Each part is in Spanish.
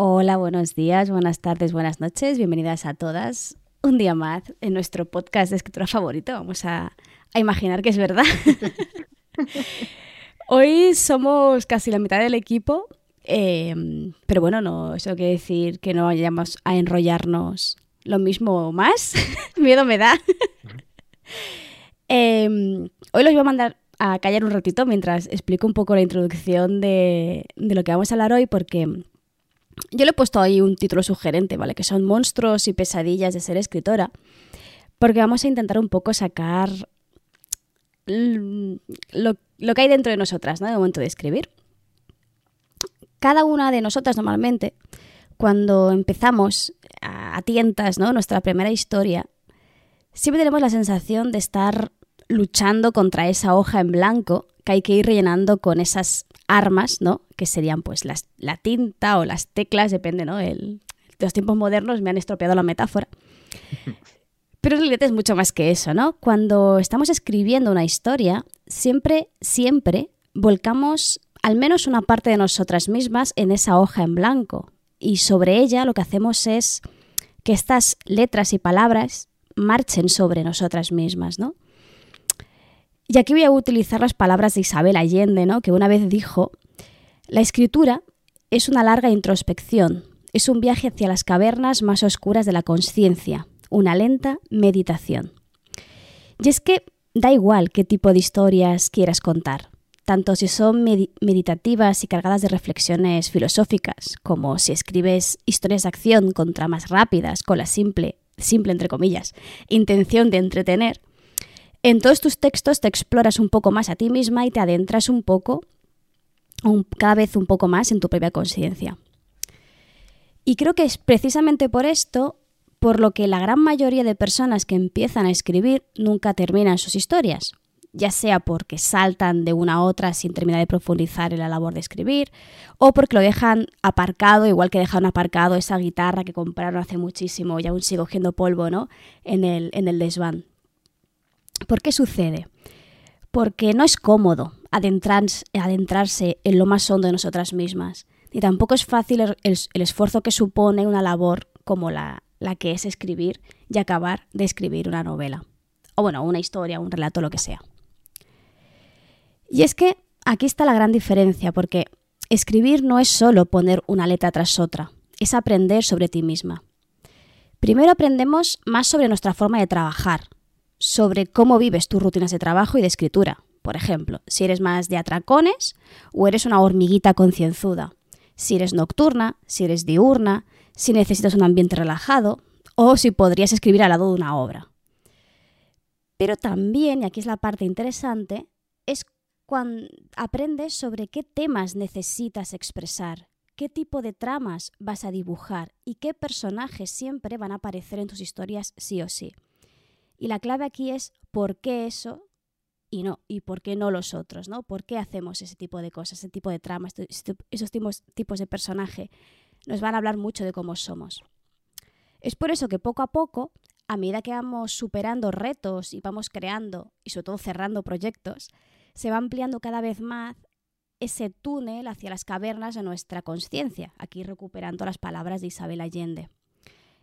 Hola, buenos días, buenas tardes, buenas noches, bienvenidas a todas. Un día más en nuestro podcast de escritura favorito. Vamos a, imaginar que es verdad. Hoy somos casi la mitad del equipo, em, pero bueno, no, eso quiere decir que no vayamos a enrollarnos lo mismo o más. Miedo me da. Em, hoy los voy a mandar a callar un ratito mientras explico un poco la introducción de, de lo que vamos a hablar hoy, porque yo le he puesto ahí un título sugerente, ¿vale? Que son monstruos y pesadillas de ser escritora, porque vamos a intentar un poco sacar lo, que hay dentro de nosotras, ¿no? De momento de escribir. Cada una de nosotras normalmente, cuando empezamos a, tientas, ¿no? Nuestra primera historia, siempre tenemos la sensación de estar luchando contra esa hoja en blanco que hay que ir rellenando con esas armas, ¿no? Que serían pues las, la tinta o las teclas, depende, ¿no? El, los tiempos modernos me han estropeado la metáfora. Pero en realidad es mucho más que eso, ¿no? Cuando estamos escribiendo una historia, siempre, siempre volcamos al menos una parte de nosotras mismas en esa hoja en blanco. Y sobre ella lo que hacemos es que estas letras y palabras marchen sobre nosotras mismas, ¿no? Y aquí voy a utilizar las palabras de Isabel Allende, ¿no? que una vez dijo, la escritura es una larga introspección, es un viaje hacia las cavernas más oscuras de la conciencia, una lenta meditación. Y es que da igual qué tipo de historias quieras contar, tanto si son meditativas y cargadas de reflexiones filosóficas, como si escribes historias de acción con tramas rápidas, con la simple, simple entre comillas, intención de entretener, en todos tus textos te exploras un poco más a ti misma y te adentras un poco, cada vez un poco más en tu propia conciencia. Y creo que es precisamente por esto por lo que la gran mayoría de personas que empiezan a escribir nunca terminan sus historias, ya sea porque saltan de una a otra sin terminar de profundizar en la labor de escribir, o porque lo dejan aparcado, igual que dejaron aparcado esa guitarra que compraron hace muchísimo y aún sigue cogiendo polvo ¿no? en, el, en el desván. ¿Por qué sucede? Porque no es cómodo adentrarse, en lo más hondo de nosotras mismas, ni tampoco es fácil el, esfuerzo que supone una labor como la, la que es escribir y acabar de escribir una novela. O bueno, una historia, un relato, lo que sea. Y es que aquí está la gran diferencia, porque escribir no es solo poner una letra tras otra, es aprender sobre ti misma. Primero aprendemos más sobre nuestra forma de trabajar, sobre cómo vives tus rutinas de trabajo y de escritura. Por ejemplo, si eres más de atracones o eres una hormiguita concienzuda. Si eres nocturna, si eres diurna, si necesitas un ambiente relajado o si podrías escribir al lado de una obra. Pero también, y aquí es la parte interesante, es cuando aprendes sobre qué temas necesitas expresar, qué tipo de tramas vas a dibujar y qué personajes siempre van a aparecer en tus historias sí o sí. Y la clave aquí es por qué eso y no, y por qué no los otros, ¿no? ¿Por qué hacemos ese tipo de cosas, ese tipo de tramas, esos tipos, tipos de personaje? Nos van a hablar mucho de cómo somos. Es por eso que poco a poco, a medida que vamos superando retos y vamos creando y sobre todo cerrando proyectos, se va ampliando cada vez más ese túnel hacia las cavernas de nuestra conciencia, aquí recuperando las palabras de Isabel Allende.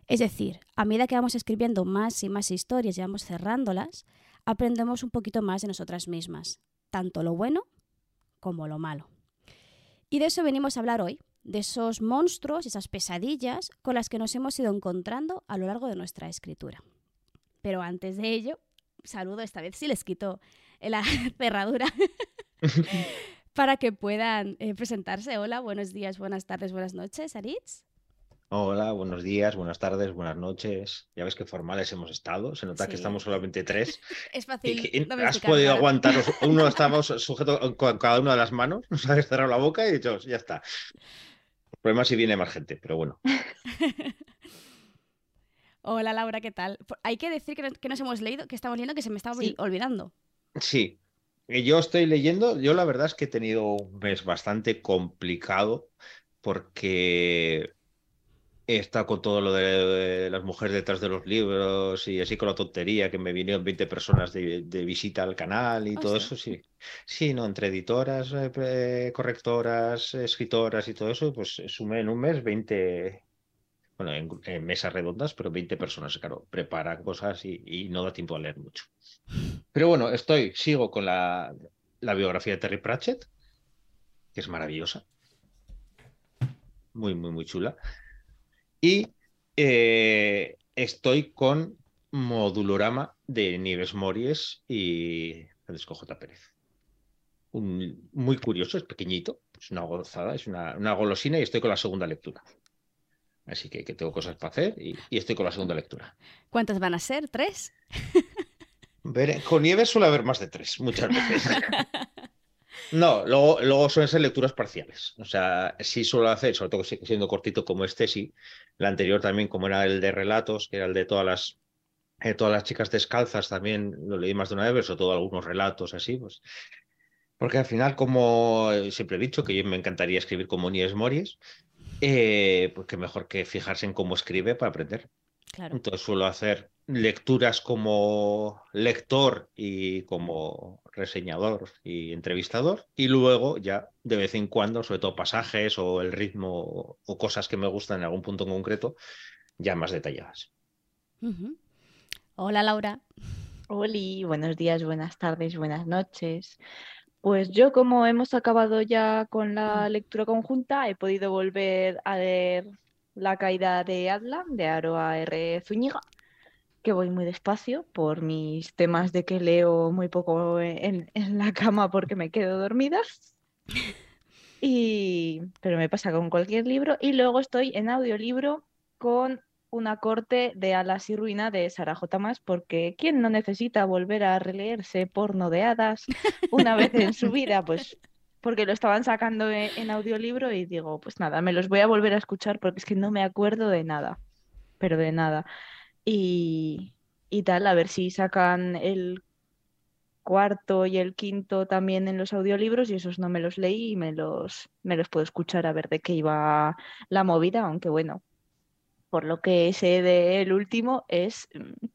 Es decir, a medida que vamos escribiendo más y más historias y vamos cerrándolas, aprendemos un poquito más de nosotras mismas, tanto lo bueno como lo malo. Y de eso venimos a hablar hoy, de esos monstruos, esas pesadillas con las que nos hemos ido encontrando a lo largo de nuestra escritura. Pero antes de ello, saludo esta vez si les quito la cerradura para que puedan eh, presentarse. Hola, buenos días, buenas tardes, buenas noches, Aritz. Hola, buenos días, buenas tardes, buenas noches. Ya ves qué formales hemos estado. Se nota que estamos solamente tres. Es Y fácil. que- has podido claro. aguantaros. Uno estábamos sujeto con cada una de las manos, nos habéis cerrado la boca y dicho, ya está. El problema es si viene más gente, pero bueno. Hola Laura, ¿qué tal? Hay que decir que, no- que nos hemos leído, que estamos leyendo, que se me estaba Sí. olvidando. Sí, yo estoy leyendo. Yo la verdad es que he tenido un mes bastante complicado porque estado con todo lo de las mujeres detrás de los libros y así con la tontería que me vinieron 20 personas de, de visita al canal y todo eso, sí. Sí, no, entre editoras, eh, pre- correctoras, escritoras y todo eso, pues sumé en un mes 20, bueno, en, en mesas redondas, pero 20 personas, claro, preparan cosas y, y no da tiempo a leer mucho. Pero bueno, estoy, sigo con la, la biografía de Terry Pratchett, que es maravillosa. Muy, muy, muy chula. Y eh, estoy con Modulorama de Nieves Mories y Francisco J. Pérez. Un- muy curioso, es pequeñito, es una gozada, es una, una golosina y estoy con la segunda lectura. Así que, que tengo cosas para hacer y, y estoy con la segunda lectura. ¿Cuántas van a ser? ¿Tres? Con Nieves suele haber más de tres, muchas veces. No, luego, luego suelen ser lecturas parciales. O sea, sí suelo hacer, sobre todo si- siendo cortito como este, sí. La anterior también, como era el de relatos, que era el de todas las, eh, todas las chicas descalzas, también lo leí más de una vez, pero sobre todo algunos relatos así, pues. Porque al final, como eh, siempre he dicho, que yo me encantaría escribir como Nieves Mories, eh, pues que mejor que fijarse en cómo escribe para aprender. Claro. Entonces suelo hacer lecturas como lector y como reseñador y entrevistador y luego ya de vez en cuando, sobre todo pasajes o el ritmo o cosas que me gustan en algún punto en concreto, ya más detalladas. Hola Laura. Oli, buenos días, buenas tardes, buenas noches. Pues yo, como hemos acabado ya con la lectura conjunta, he podido volver a leer La caída de Adla, de Aroa R. Zúñiga, que voy muy despacio por mis temas de que leo muy poco en, la cama porque me quedo dormida. Y, pero me pasa con cualquier libro. Y luego estoy en audiolibro con una corte de Alas y Ruina de Sara J. Mas, porque ¿quién no necesita volver a releerse porno de hadas una vez en su vida? Pues porque lo estaban sacando en, en audiolibro y digo, pues nada, me los voy a volver a escuchar porque es que no me acuerdo de nada, pero de nada. Y, y tal, a ver si sacan el cuarto y el quinto también en los audiolibros y esos no me los leí y me los, me los puedo escuchar a ver de qué iba la movida, aunque bueno, por lo que sé del último es mm,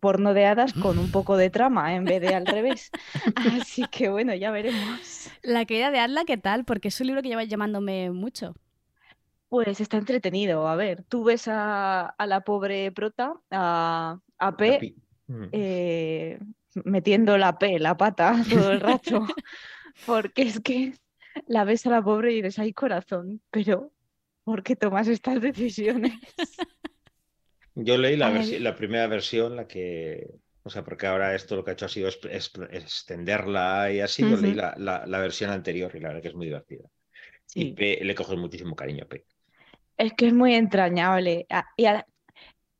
porno de hadas con un poco de trama en vez de al revés. Así que bueno, ya veremos. La caída de Adla, ¿qué tal? Porque es un libro que lleva llamándome mucho. Pues está entretenido. A ver, tú ves a, a la pobre prota, a, a P, Mm. eh, metiendo la P, la pata todo el rato, porque es que la ves a la pobre y dices, ay corazón, pero ¿por qué tomas estas decisiones? Yo leí la, la primera versión, la que, o sea, porque ahora esto lo que ha hecho ha sido es- es- extenderla y así, yo Ujú. leí la, la- la versión anterior y la verdad que es muy divertida. Y. P- le coges muchísimo cariño a P. Es que es muy entrañable. Y a-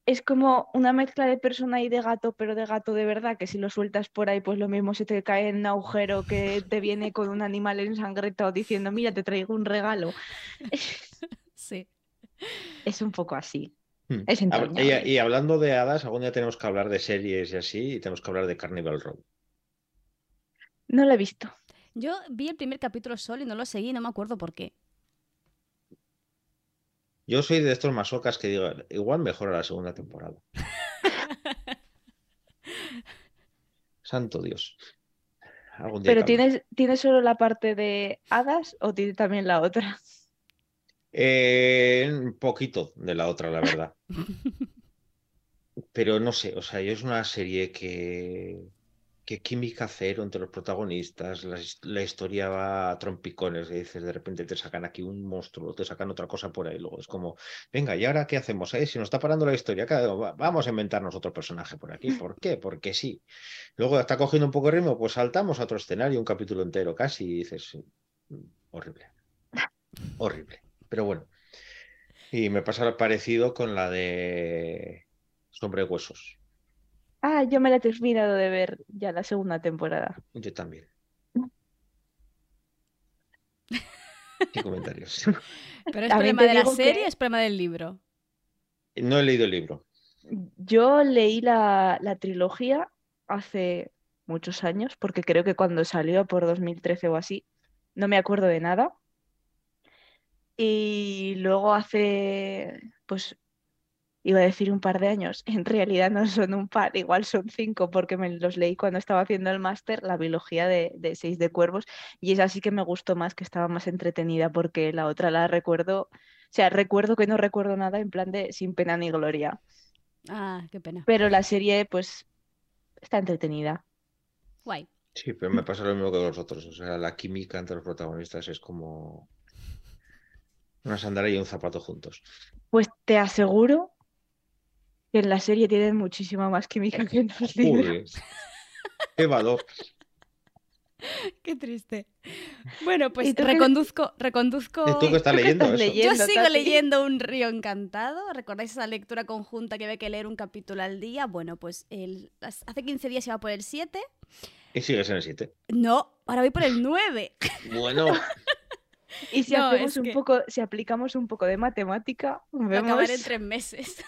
es como una mezcla de persona y de gato, pero de gato de verdad, que si lo sueltas por ahí, pues lo mismo se te cae en un agujero que te viene con un animal ensangrentado diciendo, mira, te traigo un regalo. Sí. Es un poco así. Hmm. Es Hab- entrañable. Y, y hablando de hadas, algún día tenemos que hablar de series y así, y tenemos que hablar de Carnival Row. No lo he visto. Yo vi el primer capítulo solo y no lo seguí, no me acuerdo por qué. Yo soy de estos masocas que digo, igual mejora la segunda temporada. Santo Dios. Algún día Pero que hablar. ¿tienes, ¿tienes solo la parte de hadas o tiene también la otra? Eh, un poquito de la otra, la verdad. Pero no sé, o sea, yo es una serie que, que química cero entre los protagonistas, la, his- la historia va a trompicones, y dices, de repente te sacan aquí un monstruo, te sacan otra cosa por ahí, luego es como, venga, ¿y ahora qué hacemos? eh? Si nos está parando la historia, ¿qué vamos a inventarnos otro personaje por aquí, ¿por qué? Porque sí. Luego está cogiendo un poco de ritmo, pues saltamos a otro escenario, un capítulo entero casi, y dices, "Mm, horrible, horrible, pero bueno. Y me pasa parecido con la de Sombre Huesos. Ah, yo me la he terminado de ver ya la segunda temporada. Yo también. ¿Qué comentarios? ¿Pero es problema de la que- serie o es problema del libro? No he leído el libro. Yo leí la, la trilogía hace muchos años, porque creo que cuando salió por 2013 o así, no me acuerdo de nada. Y luego hace, pues, iba a decir un par de años, en realidad no son un par, igual son cinco, porque me los leí cuando estaba haciendo el máster, la biología de, de Seis de Cuervos, y esa sí que me gustó más, que estaba más entretenida, porque la otra la recuerdo, o sea, recuerdo que no recuerdo nada en plan de sin pena ni gloria. Ah, qué pena. Pero la serie, pues, está entretenida. Guay. Sí, pero me pasa lo mismo que los otros. O sea, la química entre los protagonistas es como una sandalias y un zapato juntos. Pues te aseguro que en la serie tienen muchísima más química que en los libros. Qué valor. Qué triste. Bueno, pues ¿Y tú qué- reconduzco, reconduzco. ¿Y tú que estás ¿Tú qué leyendo estás eso? Yo sigo Tati? leyendo Un río encantado. ¿Recordáis esa lectura conjunta que había que leer un capítulo al día? Bueno, pues el, hace 15 días iba por el 7. Y sigues en el 7. No, ahora voy por el 9. Bueno, Y si No, hacemos un que- poco, si aplicamos un poco de matemática, Voy a vemos acabar en tres meses.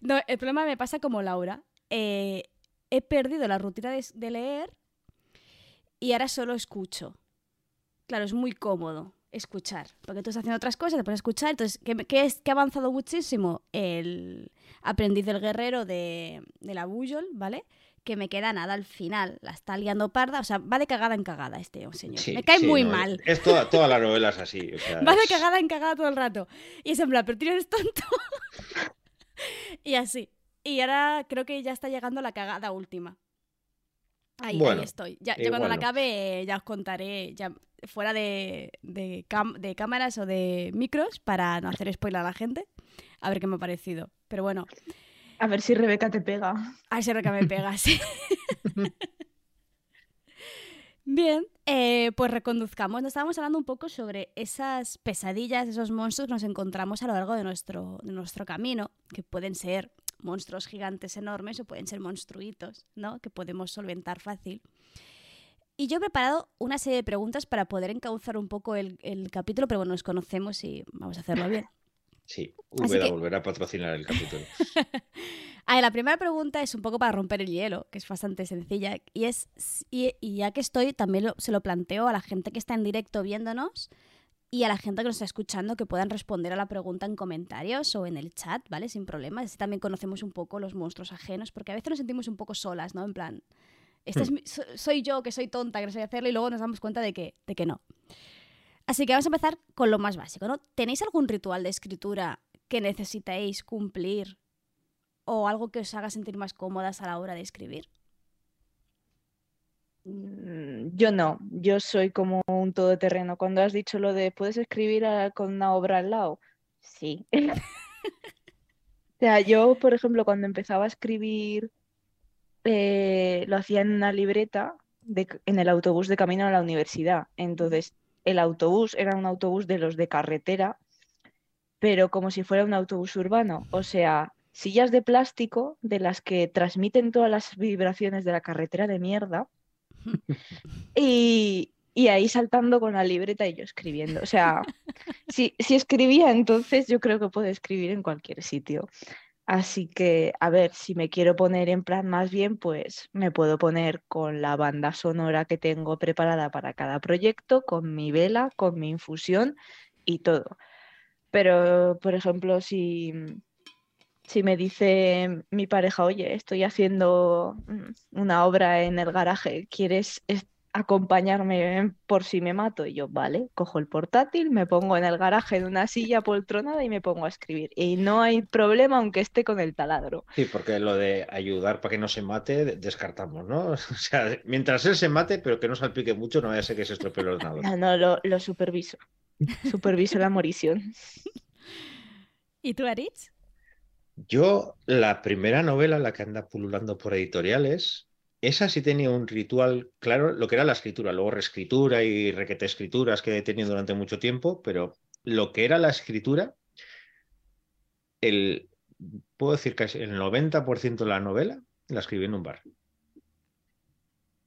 No, el problema me pasa como Laura. Eh, he perdido la rutina de, de leer y ahora solo escucho. Claro, es muy cómodo escuchar, porque tú estás haciendo otras cosas, te pones a escuchar. Entonces, ¿qué, es, que ha avanzado muchísimo? El aprendiz del guerrero de, de la Bujol, ¿vale? Que me queda nada al final. La está liando parda. O sea, va de cagada en cagada este señor. sí, me cae sí, muy no, mal. Es toda, toda la novela es así. o sea, Va de es- cagada en cagada todo el rato. Y es en plan, pero tío, eres tonto. y así. Y ahora creo que ya está llegando la cagada última. Ahí, ahí estoy. Ya, yo cuando la acabe eh, ya os contaré, ya fuera de, de, cam- de cámaras o de micros, para no hacer spoiler a la gente, a ver qué me ha parecido. Pero bueno, a ver si Rebeca te pega. a ver que me pega, sí. Bien, eh, pues reconduzcamos. Nos estábamos hablando un poco sobre esas pesadillas, esos monstruos que nos encontramos a lo largo de nuestro, de nuestro camino, que pueden ser monstruos gigantes enormes o pueden ser monstruitos, ¿no? Que podemos solventar fácil. Y yo he preparado una serie de preguntas para poder encauzar un poco el, el capítulo, pero bueno, nos conocemos y vamos a hacerlo bien. Sí, que- volverá a patrocinar el capítulo. A ver, la primera pregunta es un poco para romper el hielo, que es bastante sencilla, y es, y, y ya que estoy, también lo- se lo planteo a la gente que está en directo viéndonos y a la gente que nos está escuchando que puedan responder a la pregunta en comentarios o en el chat, ¿vale? Sin problemas. Así también conocemos un poco los monstruos ajenos, porque a veces nos sentimos un poco solas, ¿no? En plan, este es mi- so- soy yo que soy tonta, que no sé hacerlo, y luego nos damos cuenta de que, de que no. Así que vamos a empezar con lo más básico, ¿no? ¿Tenéis algún ritual de escritura que necesitéis cumplir o algo que os haga sentir más cómodas a la hora de escribir? Mm, Yo no, yo soy como un todoterreno. Cuando has dicho lo de puedes escribir ah, con una obra al lado, sí. O sea, yo, por ejemplo, cuando empezaba a escribir, eh, lo hacía en una libreta de en el autobús de camino a la universidad. Entonces, el autobús era un autobús de los de carretera, pero como si fuera un autobús urbano. O sea, sillas de plástico de las que transmiten todas las vibraciones de la carretera de mierda. Y, y ahí saltando con la libreta y yo escribiendo. O sea, si, si escribía entonces, yo creo que puedo escribir en cualquier sitio. Así que, a ver, si me quiero poner en plan más bien, pues me puedo poner con la banda sonora que tengo preparada para cada proyecto, con mi vela, con mi infusión y todo. Pero, por ejemplo, si, si me dice mi pareja, oye, estoy haciendo mm, una obra en el garaje, ¿quieres es- acompañarme por si me mato? Y yo, vale, cojo el portátil, me pongo en el garaje en una silla poltronada y me pongo a escribir. Y no hay problema aunque esté con el taladro. Sí, porque lo de ayudar para que no se mate, de- descartamos, ¿no? O sea, mientras él se mate, pero que no salpique mucho, no vaya a ser que se estropee el ordenador. No, no, lo, lo superviso. Superviso la morición. ¿Y tú, Aritz? Yo, la primera novela, la que anda pululando por editoriales, esa sí tenía un ritual claro, lo que era la escritura, luego reescritura y requete escrituras que he tenido durante mucho tiempo, pero lo que era la escritura, el, puedo decir que el 90% de la novela la escribí en un bar.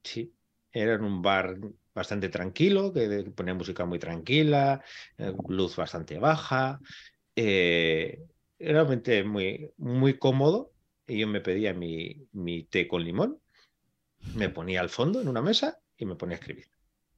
Sí, era en un bar bastante tranquilo, que ponía música muy tranquila, eh, luz bastante baja, eh, realmente muy, muy cómodo. Y yo me pedía mi, mi té con limón, me ponía al fondo en una mesa y me ponía a escribir.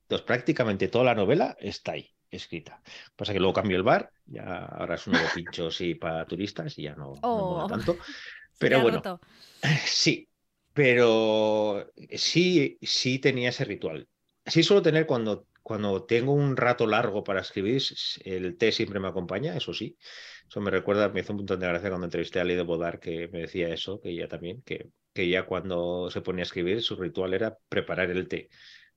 Entonces prácticamente toda la novela está ahí escrita. Pasa que luego cambio el bar, ya ahora es un nuevo pincho sí para turistas y ya no, Oh. tanto. Pero bueno, roto. sí, pero sí, sí tenía ese ritual. Sí suelo tener cuando, cuando tengo un rato largo para escribir, el té siempre me acompaña, eso sí. Eso me recuerda, me hizo un montón de gracia cuando entrevisté a Ley de Bodar que me decía eso, que ella también, que, que ella cuando se ponía a escribir, su ritual era preparar el té.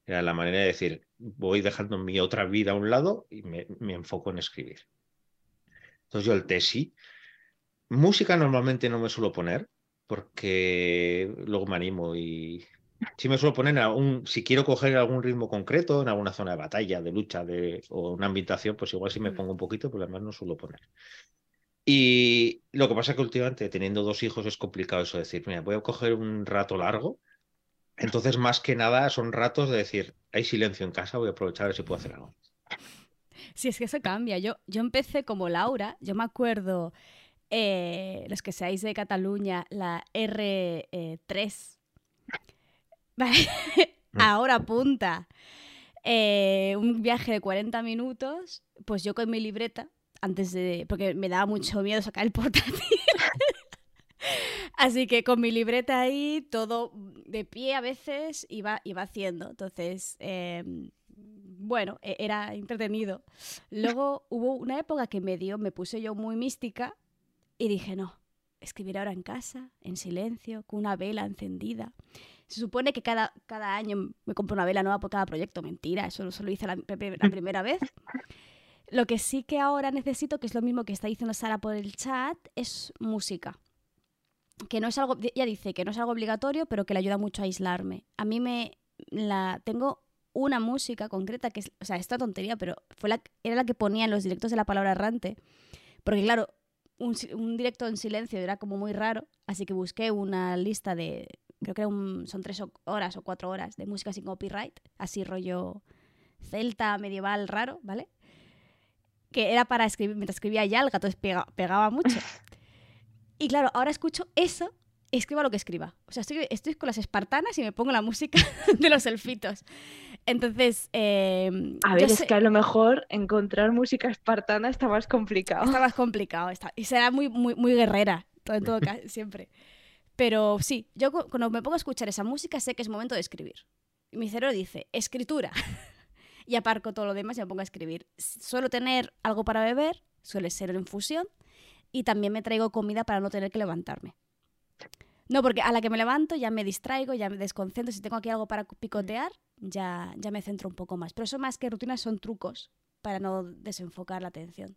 Era la manera de decir, voy dejando mi otra vida a un lado y me, me enfoco en escribir. Entonces yo el té sí. Música normalmente no me suelo poner porque luego me animo y sí me suelo poner algún, si quiero coger algún ritmo concreto en alguna zona de batalla, de lucha de, o una ambientación, pues igual sí me pongo un poquito, pero además no suelo poner. Y lo que pasa es que últimamente teniendo dos hijos es complicado eso de decir, mira, voy a coger un rato largo. Entonces, más que nada, son ratos de decir, hay silencio en casa, voy a aprovechar a ver si puedo hacer algo. Sí, es que eso cambia. Yo, yo empecé como Laura, yo me acuerdo, eh, los que seáis de Cataluña, la R3. Vale, ahora apunta. Eh, un viaje de 40 minutos, pues yo con mi libreta, antes de. porque me daba mucho miedo sacar el portátil. Así que con mi libreta ahí, todo de pie a veces, iba, iba haciendo. Entonces, eh, bueno, e- era entretenido. Luego hubo una época que me dio, me puse yo muy mística y dije, no, escribir ahora en casa, en silencio, con una vela encendida. Se supone que cada, cada año me compro una vela nueva por cada proyecto. Mentira, eso solo hice la, la primera vez. Lo que sí que ahora necesito, que es lo mismo que está diciendo Sara por el chat, es música. Que no es algo, ya dice que no es algo obligatorio, pero que le ayuda mucho a aislarme. A mí me la tengo una música concreta que es, o sea, esta tontería, pero fue la, era la que ponía en los directos de la palabra errante. Porque claro, un, un directo en silencio era como muy raro, así que busqué una lista de, creo que era un- son tres horas o cuatro horas de música sin copyright, así rollo celta, medieval, raro, ¿vale? Que era para escribir, mientras escribía Yalga, entonces pega- pegaba mucho. Y claro, ahora escucho eso, escriba lo que escriba. O sea, estoy, estoy con las espartanas y me pongo la música de los elfitos. Entonces, eh, A ver, es sé- que a lo mejor encontrar música espartana está más complicado. Está más complicado. Está, y será muy, muy, muy guerrera, todo, en todo caso, siempre. Pero sí, yo cu- cuando me pongo a escuchar esa música sé que es momento de escribir. Y mi cerebro dice, escritura. Y aparco todo lo demás y me pongo a escribir. Suelo tener algo para beber, suele ser en infusión, y también me traigo comida para no tener que levantarme. No, porque a la que me levanto ya me distraigo, ya me desconcentro. Si tengo aquí algo para picotear, ya, ya me centro un poco más. Pero eso más que rutinas son trucos para no desenfocar la atención.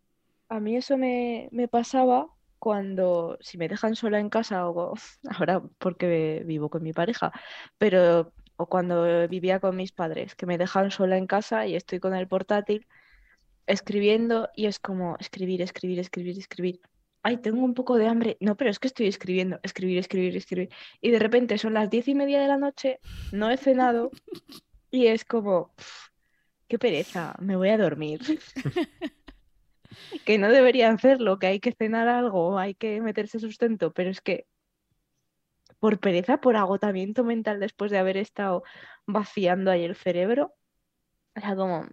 A mí eso me, me pasaba cuando, si me dejan sola en casa, o ahora porque vivo con mi pareja, pero o cuando vivía con mis padres, que me dejan sola en casa y estoy con el portátil escribiendo y es como escribir, escribir, escribir, escribir. Ay, tengo un poco de hambre. No, pero es que estoy escribiendo, escribir, escribir, escribir. Y de repente son las diez y media de la noche, no he cenado y es como, "Pf, qué pereza, me voy a dormir. que no debería hacerlo, que hay que cenar algo, hay que meterse sustento, pero es que por pereza, por agotamiento mental después de haber estado vaciando ahí el cerebro, era como,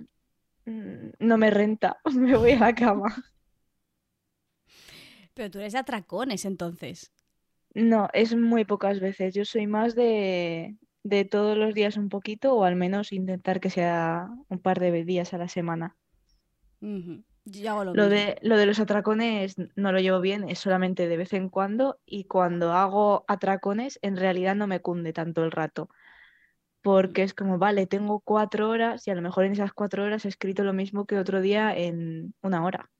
"Mm, no me renta, me voy a la cama. Pero tú eres de atracones, entonces. No, es muy pocas veces. Yo soy más de, de todos los días un poquito o al menos intentar que sea un par de días a la semana. Yo hago lo, de, lo de los atracones no lo llevo bien, es solamente de vez en cuando y cuando hago atracones en realidad no me cunde tanto el rato. Porque es como, vale, tengo cuatro horas y a lo mejor en esas cuatro horas he escrito lo mismo que otro día en una hora,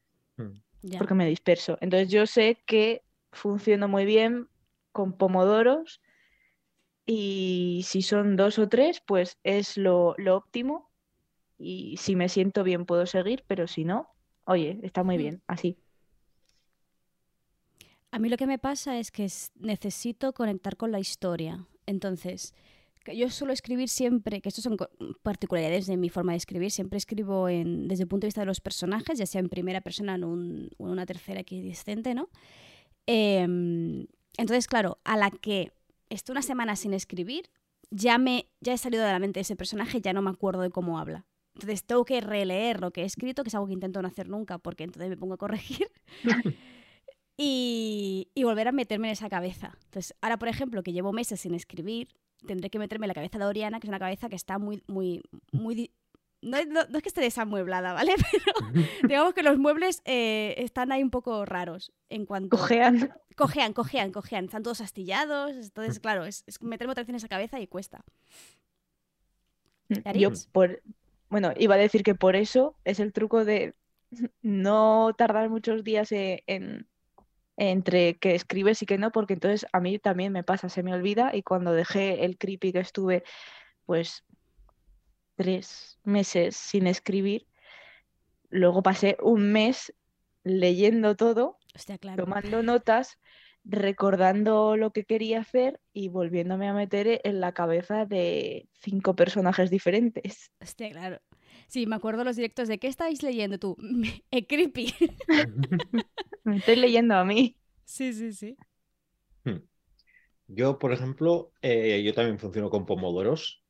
Ya. porque me disperso. Entonces yo sé que funciona muy bien con pomodoros y si son dos o tres, pues es lo, lo óptimo y si me siento bien puedo seguir, pero si no, oye, está muy Mm. bien, así. A mí lo que me pasa es que es- necesito conectar con la historia. Entonces, que yo suelo escribir siempre, que estas son particularidades de mi forma de escribir, siempre escribo en, desde el punto de vista de los personajes, ya sea en primera persona o en, un- una tercera equidistante, ¿no? Em, entonces, claro, a la que estoy una semana sin escribir, ya, me, ya he salido de la mente de ese personaje, ya no me acuerdo de cómo habla. Entonces tengo que releer lo que he escrito, que es algo que intento no hacer nunca, porque entonces me pongo a corregir. y, y volver a meterme en esa cabeza. Entonces, ahora, por ejemplo, que llevo meses sin escribir, tendré que meterme en la cabeza de Oriana, que es una cabeza que está muy, muy, muy... No, no- no es que esté desamueblada, ¿vale? Pero digamos que los muebles eh, están ahí un poco raros en cuanto... Cojean. Cojean, cojean, cojean. Están todos astillados. Entonces, claro, es, es meterme otra vez en esa cabeza y cuesta. Yo harías? por, bueno, iba a decir que por eso es el truco de no tardar muchos días e- en, entre que escribes y que no, porque entonces a mí también me pasa, se me olvida y cuando dejé el creepy que estuve pues tres meses sin escribir, luego pasé un mes leyendo todo, Hostia, claro. tomando notas, recordando lo que quería hacer y volviéndome a meter en la cabeza de cinco personajes diferentes. Hostia, claro. Sí, me acuerdo los directos de ¿qué estáis leyendo tú? Eh, creepy. Me estoy leyendo a mí. Sí, sí, sí. Yo, por ejemplo, eh, yo también funciono con pomodoros,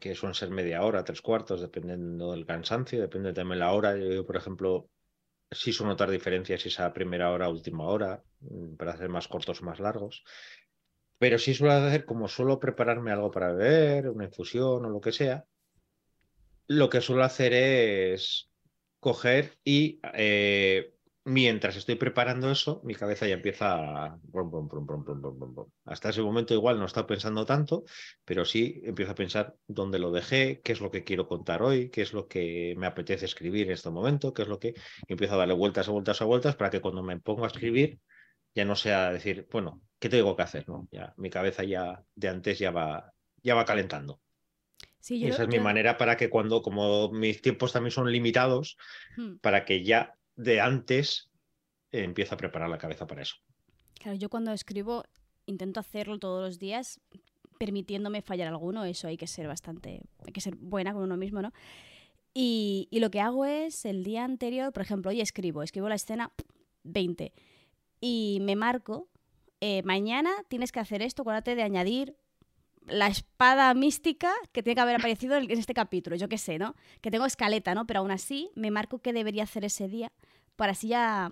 que suelen ser media hora, tres cuartos, dependiendo del cansancio, depende también la hora. Yo, por ejemplo, sí suelo notar diferencias si es a primera hora última hora, mm, para hacer más cortos o más largos. Pero sí suelo hacer como suelo prepararme algo para beber, una infusión o lo que sea. Lo que suelo hacer es coger y eh, mientras estoy preparando eso, mi cabeza ya empieza a... Hasta ese momento igual no está pensando tanto, pero sí empiezo a pensar dónde lo dejé, qué es lo que quiero contar hoy, qué es lo que me apetece escribir en este momento, qué es lo que... y empiezo a darle vueltas a vueltas a vueltas para que cuando me pongo a escribir ya no sea decir, bueno, ¿qué tengo que hacer? ¿no? Ya, mi cabeza ya de antes ya va, ya va calentando. Sí, yo, esa es mi manera para que cuando, como mis tiempos también son limitados, Hmm. para que ya de antes eh, empiece a preparar la cabeza para eso. Claro, yo cuando escribo intento hacerlo todos los días, permitiéndome fallar alguno. Eso hay que ser bastante, hay que ser buena con uno mismo, ¿no? Y, y lo que hago es el día anterior, por ejemplo, hoy escribo, escribo la escena 20 y me marco, eh, mañana tienes que hacer esto, acuérdate de añadir la espada mística que tiene que haber aparecido en este capítulo, yo qué sé, ¿no? Que tengo escaleta, ¿no? Pero aún así me marco qué debería hacer ese día para así ya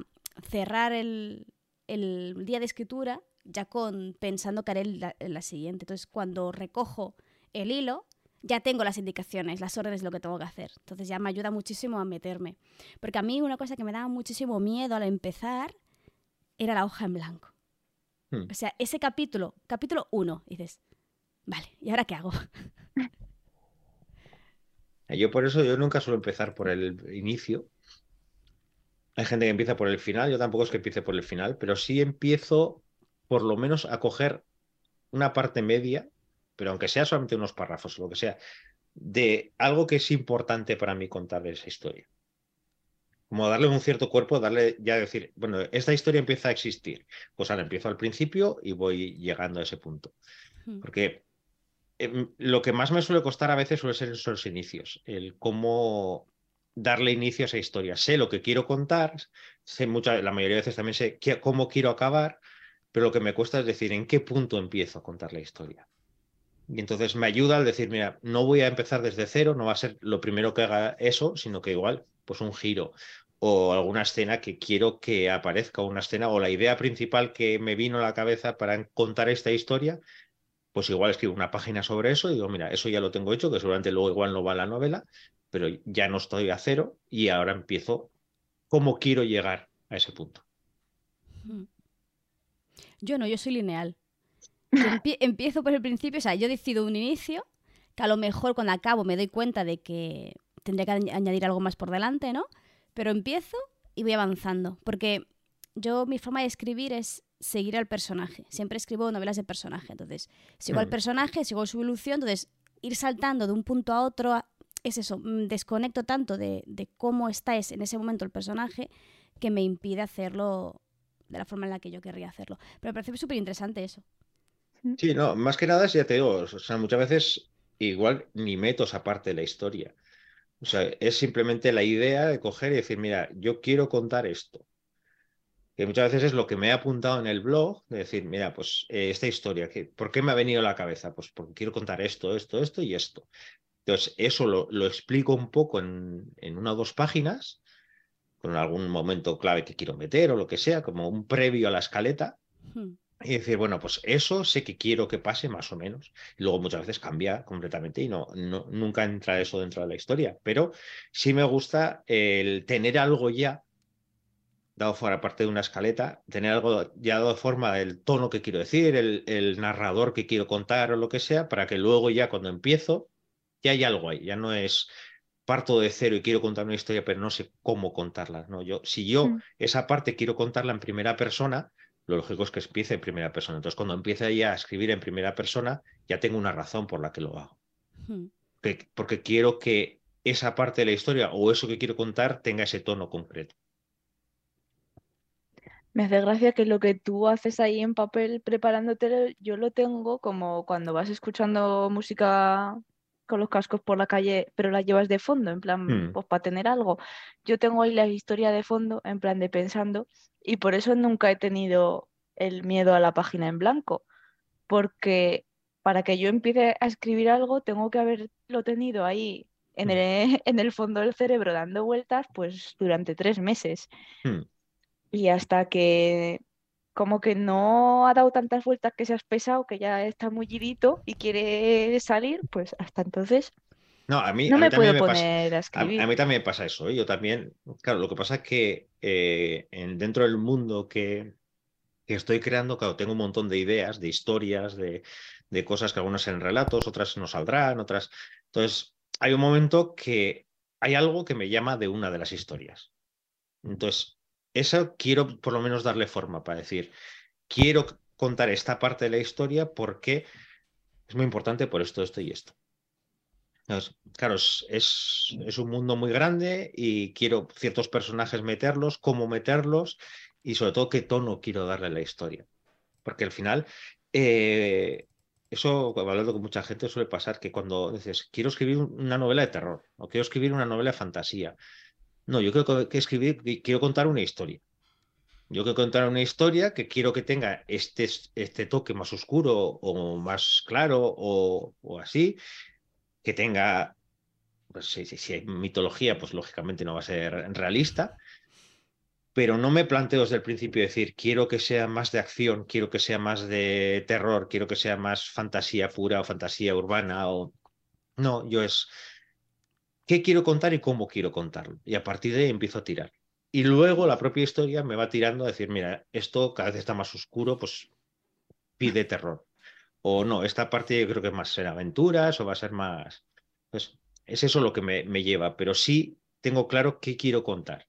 cerrar el, el día de escritura ya con pensando que haré la, la siguiente. Entonces, cuando recojo el hilo, ya tengo las indicaciones, las órdenes de lo que tengo que hacer. Entonces ya me ayuda muchísimo a meterme. Porque a mí una cosa que me daba muchísimo miedo al empezar era la hoja en blanco. Hmm. O sea, ese capítulo, capítulo 1, dices, vale, ¿y ahora qué hago? Yo por eso yo nunca suelo empezar por el inicio. Hay gente que empieza por el final, yo tampoco es que empiece por el final, pero sí empiezo por lo menos a coger una parte media, pero aunque sea solamente unos párrafos o lo que sea, de algo que es importante para mí contar de esa historia. Como darle un cierto cuerpo, darle ya decir, bueno, esta historia empieza a existir. Pues ahora empiezo al principio y voy llegando a ese punto. Porque eh, lo que más me suele costar a veces suele ser esos inicios, el cómo darle inicio a esa historia. Sé lo que quiero contar, sé mucha, la mayoría de veces también sé qué- cómo quiero acabar, pero lo que me cuesta es decir en qué punto empiezo a contar la historia. Y entonces me ayuda al decir, mira, no voy a empezar desde cero, no va a ser lo primero que haga eso, sino que igual, pues un giro o alguna escena que quiero que aparezca, una escena o la idea principal que me vino a la cabeza para contar esta historia, pues igual escribo una página sobre eso y digo, mira, eso ya lo tengo hecho, que seguramente luego igual no va a la novela, pero ya no estoy a cero y ahora empiezo cómo quiero llegar a ese punto. Yo no, yo soy lineal. Empie- empiezo por el principio, o sea, yo decido un inicio, que a lo mejor cuando acabo me doy cuenta de que tendría que añ- añadir algo más por delante, ¿no? Pero empiezo y voy avanzando, porque yo mi forma de escribir es seguir al personaje. Siempre escribo novelas de personaje, entonces sigo al personaje, sigo su evolución, entonces ir saltando de un punto a otro es eso, mm, desconecto tanto de, de cómo está es- en ese momento el personaje que me impide hacerlo de la forma en la que yo querría hacerlo. Pero me parece súper interesante eso. Sí, no, más que nada, ya te digo, o sea, muchas veces igual ni meto esa parte de la historia. O sea, es simplemente la idea de coger y decir, mira, yo quiero contar esto. Que muchas veces es lo que me he apuntado en el blog, de decir, mira, pues eh, esta historia, ¿por qué me ha venido a la cabeza? Pues porque quiero contar esto, esto, esto y esto. Entonces, eso lo, lo explico un poco en, en, una o dos páginas, con algún momento clave que quiero meter o lo que sea, como un previo a la escaleta. Hmm. Y decir, bueno, pues eso sé que quiero que pase más o menos. Y luego muchas veces cambia completamente y no, no, nunca entra eso dentro de la historia. Pero sí me gusta el tener algo ya dado fuera parte de una escaleta, tener algo ya dado forma del tono que quiero decir, el, el, narrador que quiero contar o lo que sea, para que luego ya cuando empiezo, ya hay algo ahí, ya no es parto de cero y quiero contar una historia, pero no sé cómo contarla. ¿no? Yo, si yo mm. esa parte quiero contarla en primera persona, lo lógico es que empiece en primera persona. Entonces, cuando empiece ya a escribir en primera persona, ya tengo una razón por la que lo hago. Hmm. porque quiero que esa parte de la historia o eso que quiero contar tenga ese tono concreto. Me hace gracia que lo que tú haces ahí en papel preparándote, yo lo tengo como cuando vas escuchando música con los cascos por la calle, pero la llevas de fondo, en plan, hmm. pues para tener algo. Yo tengo ahí la historia de fondo, en plan de pensando, y por eso nunca he tenido el miedo a la página en blanco, porque para que yo empiece a escribir algo, tengo que haberlo tenido ahí en hmm. el, en el fondo del cerebro dando vueltas, pues durante tres meses. Hmm. Y hasta que como que no ha dado tantas vueltas que se has pesado, que ya está muy mullidito y quiere salir, pues hasta entonces no, a mí, no me puedo poner a escribir. A, mí también me pasa eso. ¿eh? Yo también, claro, lo que pasa es que eh, dentro del mundo que, que, estoy creando, claro, tengo un montón de ideas, de historias, de, de cosas que algunas en relatos, otras no saldrán, otras. Entonces, hay un momento que hay algo que me llama de una de las historias. Entonces, eso quiero por lo menos darle forma para decir, quiero contar esta parte de la historia porque es muy importante por esto, esto y esto. claro, es, es, un mundo muy grande y quiero ciertos personajes meterlos, cómo meterlos y sobre todo qué tono quiero darle a la historia. Porque al final, eh, eso, hablando con mucha gente, suele pasar que cuando dices, quiero escribir una novela de terror o quiero escribir una novela de fantasía, no, yo creo que escribir, quiero contar una historia. Yo quiero contar una historia que quiero que tenga este, este toque más oscuro o más claro o, así, que tenga, pues si, si, hay mitología, pues lógicamente no va a ser realista, pero no me planteo desde el principio decir, quiero que sea más de acción, quiero que sea más de terror, quiero que sea más fantasía pura o fantasía urbana o... No, yo es, qué quiero contar y cómo quiero contarlo. Y a partir de ahí empiezo a tirar. Y luego la propia historia me va tirando a decir, mira, esto cada vez está más oscuro, pues pide terror. O no, esta parte yo creo que es más ser aventuras o va a ser más... Pues es eso lo que me, me lleva, pero sí tengo claro qué quiero contar.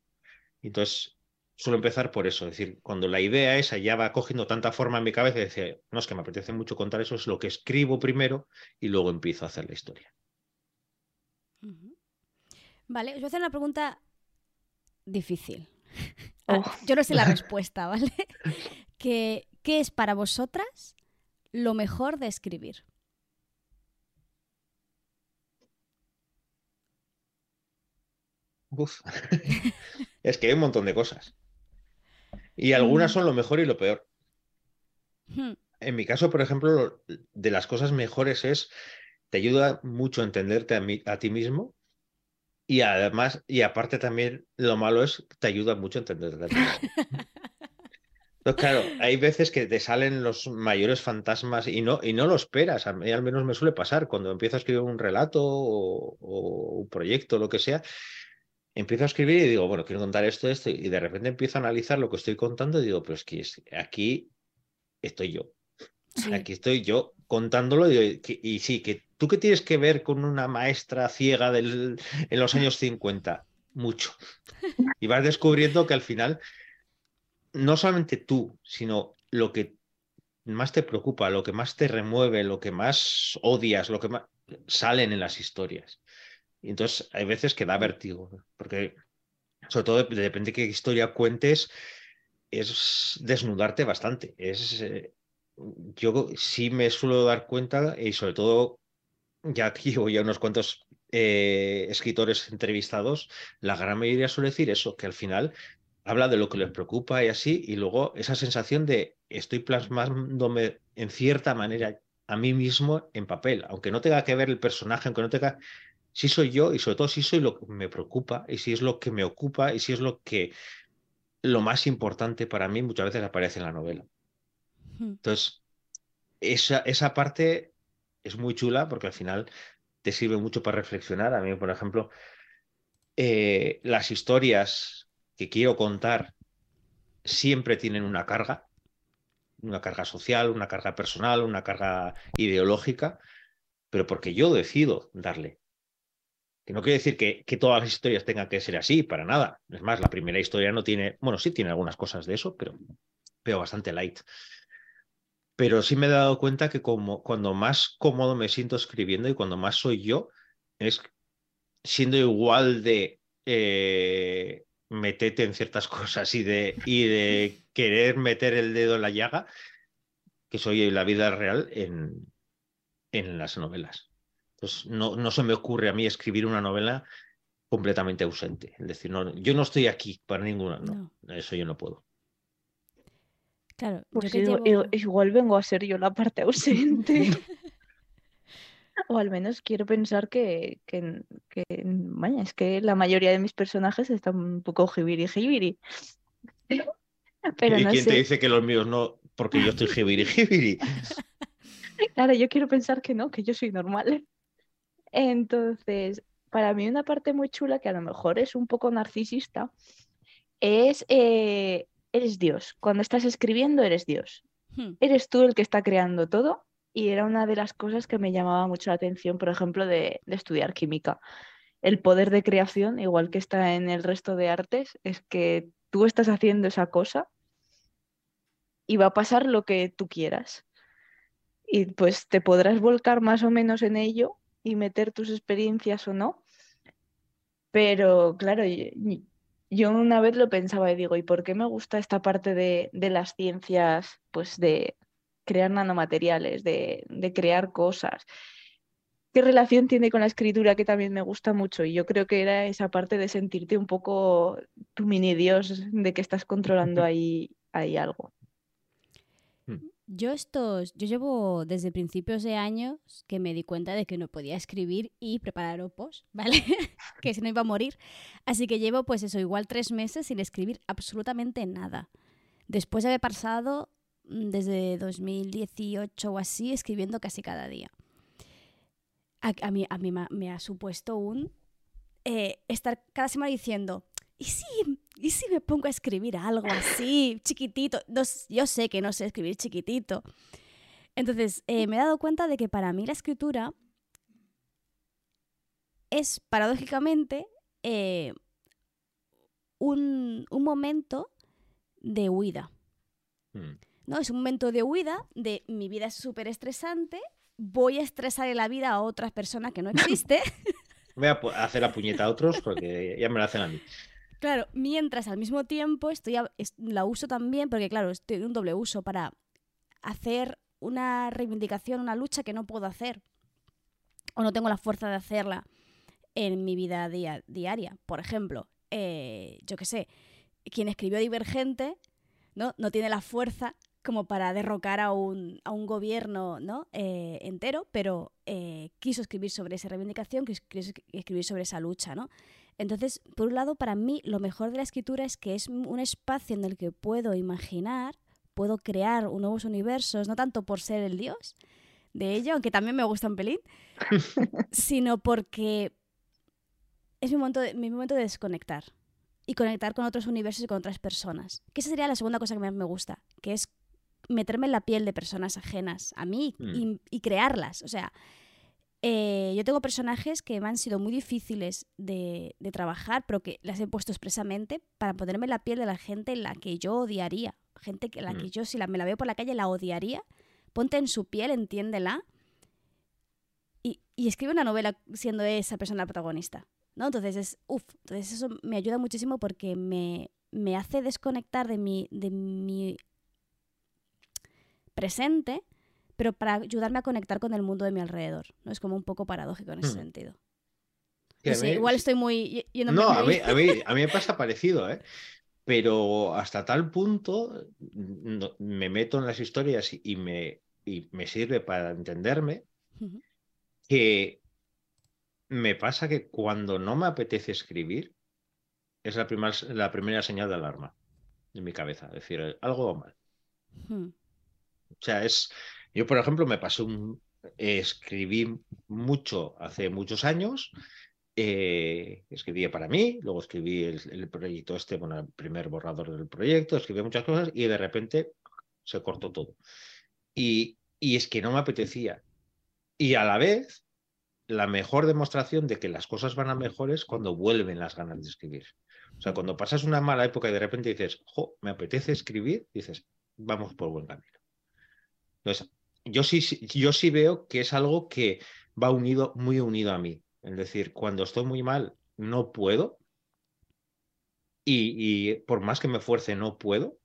Entonces, suelo empezar por eso, es decir, cuando la idea esa ya va cogiendo tanta forma en mi cabeza, decir, no, es que me apetece mucho contar eso, es lo que escribo primero y luego empiezo a hacer la historia. Vale, os voy a hacer una pregunta difícil. Ah, yo no sé la respuesta, ¿vale? ¿Qué, ¿Qué es para vosotras lo mejor de escribir? Uf. es que hay un montón de cosas. Y algunas mm. son lo mejor y lo peor. Hmm. En mi caso, por ejemplo, de las cosas mejores es, te ayuda mucho a entenderte a, a ti mismo y además, y aparte también, lo malo es que te ayuda mucho a entender. Entonces, claro, hay veces que te salen los mayores fantasmas y no, y no lo esperas. A mí al menos me suele pasar cuando empiezo a escribir un relato o, un proyecto, lo que sea. Empiezo a escribir y digo, bueno, quiero contar esto, esto, y de repente empiezo a analizar lo que estoy contando y digo, pero es que aquí estoy yo. Aquí estoy yo contándolo y, y, sí, que tú qué tienes que ver con una maestra ciega del, en los años 50, mucho. Y vas descubriendo que al final, no solamente tú, sino lo que más te preocupa, lo que más te remueve, lo que más odias, lo que más salen en las historias. Y entonces hay veces que da vértigo, porque sobre todo depende de qué historia cuentes, es desnudarte bastante. Es, eh, yo sí me suelo dar cuenta, y sobre todo, ya aquí ya unos cuantos eh, escritores entrevistados, la gran mayoría suele decir eso, que al final habla de lo que les preocupa y así, y luego esa sensación de estoy plasmándome en cierta manera a mí mismo en papel, aunque no tenga que ver el personaje, aunque no tenga, si soy yo y sobre todo si soy lo que me preocupa y si es lo que me ocupa y si es lo que lo más importante para mí muchas veces aparece en la novela. Entonces, esa, esa parte es muy chula porque al final te sirve mucho para reflexionar. A mí, por ejemplo, eh, las historias que quiero contar siempre tienen una carga, una carga social, una carga personal, una carga ideológica, pero porque yo decido darle. Que no quiere decir que, que, todas las historias tengan que ser así, para nada. Es más, la primera historia no tiene, bueno, sí tiene algunas cosas de eso, pero, veo bastante light. Pero sí me he dado cuenta que como, cuando más cómodo me siento escribiendo y cuando más soy yo, es siendo igual de eh, metete en ciertas cosas y de, y de querer meter el dedo en la llaga, que soy en la vida real en, en las novelas. Entonces, no, no se me ocurre a mí escribir una novela completamente ausente. Es decir, no, yo no estoy aquí para ninguna, no, eso yo no puedo. Claro, pues igual vengo a ser yo la parte ausente. O al menos quiero pensar que, que, vaya, es que la mayoría de mis personajes están un poco jibiri jibiri. Pero ¿Y quién te dice que los míos no? Porque yo estoy jibiri jibiri. Claro, yo quiero pensar que no, que yo soy normal. Entonces, para mí una parte muy chula, que a lo mejor es un poco narcisista, es, eh, eres Dios. Cuando estás escribiendo, eres Dios. Hmm. Eres tú el que está creando todo y era una de las cosas que me llamaba mucho la atención, por ejemplo, de, estudiar química. El poder de creación, igual que está en el resto de artes, es que tú estás haciendo esa cosa y va a pasar lo que tú quieras. Y pues te podrás volcar más o menos en ello y meter tus experiencias o no. Pero claro, yo una vez lo pensaba y digo, ¿y por qué me gusta esta parte de, de las ciencias, pues de, crear nanomateriales, de, crear cosas. ¿Qué relación tiene con la escritura que también me gusta mucho? Y yo creo que era esa parte de sentirte un poco tu mini dios, de que estás controlando ahí, ahí algo. Yo estos, yo llevo desde principios de años que me di cuenta de que no podía escribir y preparar opos, ¿vale? que si no iba a morir. Así que llevo pues eso, igual tres meses sin escribir absolutamente nada. Después de haber pasado Mm, desde 2018 o así, escribiendo casi cada día. A, mí, a mí me ha supuesto un eh, estar cada semana diciendo, ¿y si, ¿y si me pongo a escribir algo así, chiquitito? yo sé que no sé escribir chiquitito. Entonces, eh, me he dado cuenta de que para mí la escritura es paradójicamente eh, un, un, momento de huida. Mm. ¿no? Es un momento de huida, de mi vida es súper estresante, voy a estresar en la vida a otras personas que no existe. voy a hacer la puñeta a otros porque ya me la hacen a mí. Claro, mientras al mismo tiempo estoy la uso también, porque claro, estoy en un doble uso para hacer una reivindicación, una lucha que no puedo hacer o no tengo la fuerza de hacerla en mi vida diaria. Por ejemplo, eh, yo qué sé, quien escribió Divergente ¿no? no tiene la fuerza como para derrocar a un, a un gobierno ¿no? Eh, entero, pero eh, quiso escribir sobre esa reivindicación, quiso escribir sobre esa lucha. ¿no? Entonces, por un lado, para mí lo mejor de la escritura es que es un espacio en el que puedo imaginar, puedo crear nuevos universos, no tanto por ser el dios de ello, aunque también me gusta un pelín, sino porque es mi momento de, mi momento de desconectar y conectar con otros universos y con otras personas. Que esa sería la segunda cosa que más me gusta, que es meterme en la piel de personas ajenas a mí y, mm. crearlas. O sea, eh, yo tengo personajes que me han sido muy difíciles de, trabajar, pero que las he puesto expresamente para ponerme en la piel de la gente en la que yo odiaría. Gente que la que mm. yo, si la, me la veo por la calle, la odiaría. Ponte en su piel, entiéndela. Y, y escribe una novela siendo esa persona la protagonista. ¿no? Entonces es, uff, entonces eso me ayuda muchísimo porque me, me hace desconectar de mi, de mi presente, pero para ayudarme a conectar con el mundo de mi alrededor. ¿no? Es como un poco paradójico en ese Hmm. sentido. Que No a sé, mí- igual estoy muy... yéndome No, a mí, a, mí, a mí me pasa parecido, ¿eh? Pero hasta tal punto no- me meto en las historias y, me, y me sirve para entenderme que me pasa que cuando no me apetece escribir es la, primer- la primera señal de alarma en mi cabeza. Es decir, algo va mal. Ujú. O sea, es. Yo, por ejemplo, me pasé un. Escribí mucho hace muchos años. eh, escribía para mí, luego escribí el, proyecto este, bueno, el primer borrador del proyecto, escribí muchas cosas y de repente se cortó todo. Y, y es que no me apetecía. Y a la vez, la mejor demostración de que las cosas van a mejor es cuando vuelven las ganas de escribir. O sea, cuando pasas una mala época y de repente dices, jo, me apetece escribir, dices, vamos por buen camino. Entonces, yo sí, sí- yo sí veo que es algo que va unido, muy unido a mí. Es decir, cuando estoy muy mal, no puedo. Y, y por más que me fuerce, no puedo.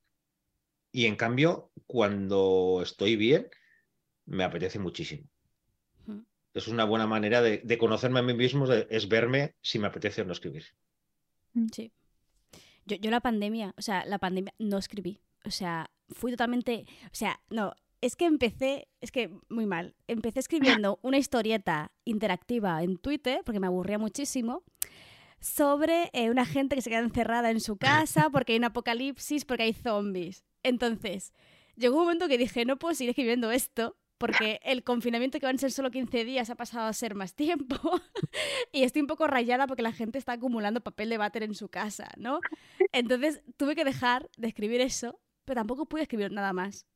Y en cambio, cuando estoy bien, me apetece muchísimo. Es una buena manera de, de conocerme a mí mismo, de- es verme si me apetece o no escribir. Sí. Yo, yo la pandemia, o sea, la pandemia no escribí. O sea, fui totalmente. O sea, no. Es que empecé, es que muy mal. Empecé escribiendo una historieta interactiva en Twitter, porque me aburría muchísimo, sobre eh, una gente que se queda encerrada en su casa porque hay un apocalipsis, porque hay zombies. Entonces, llegó un momento que dije, no puedo seguir escribiendo esto, porque el confinamiento que van a ser solo 15 días ha pasado a ser más tiempo. y estoy un poco rayada porque la gente está acumulando papel de váter en su casa, ¿no? Entonces tuve que dejar de escribir eso, pero tampoco pude escribir nada más.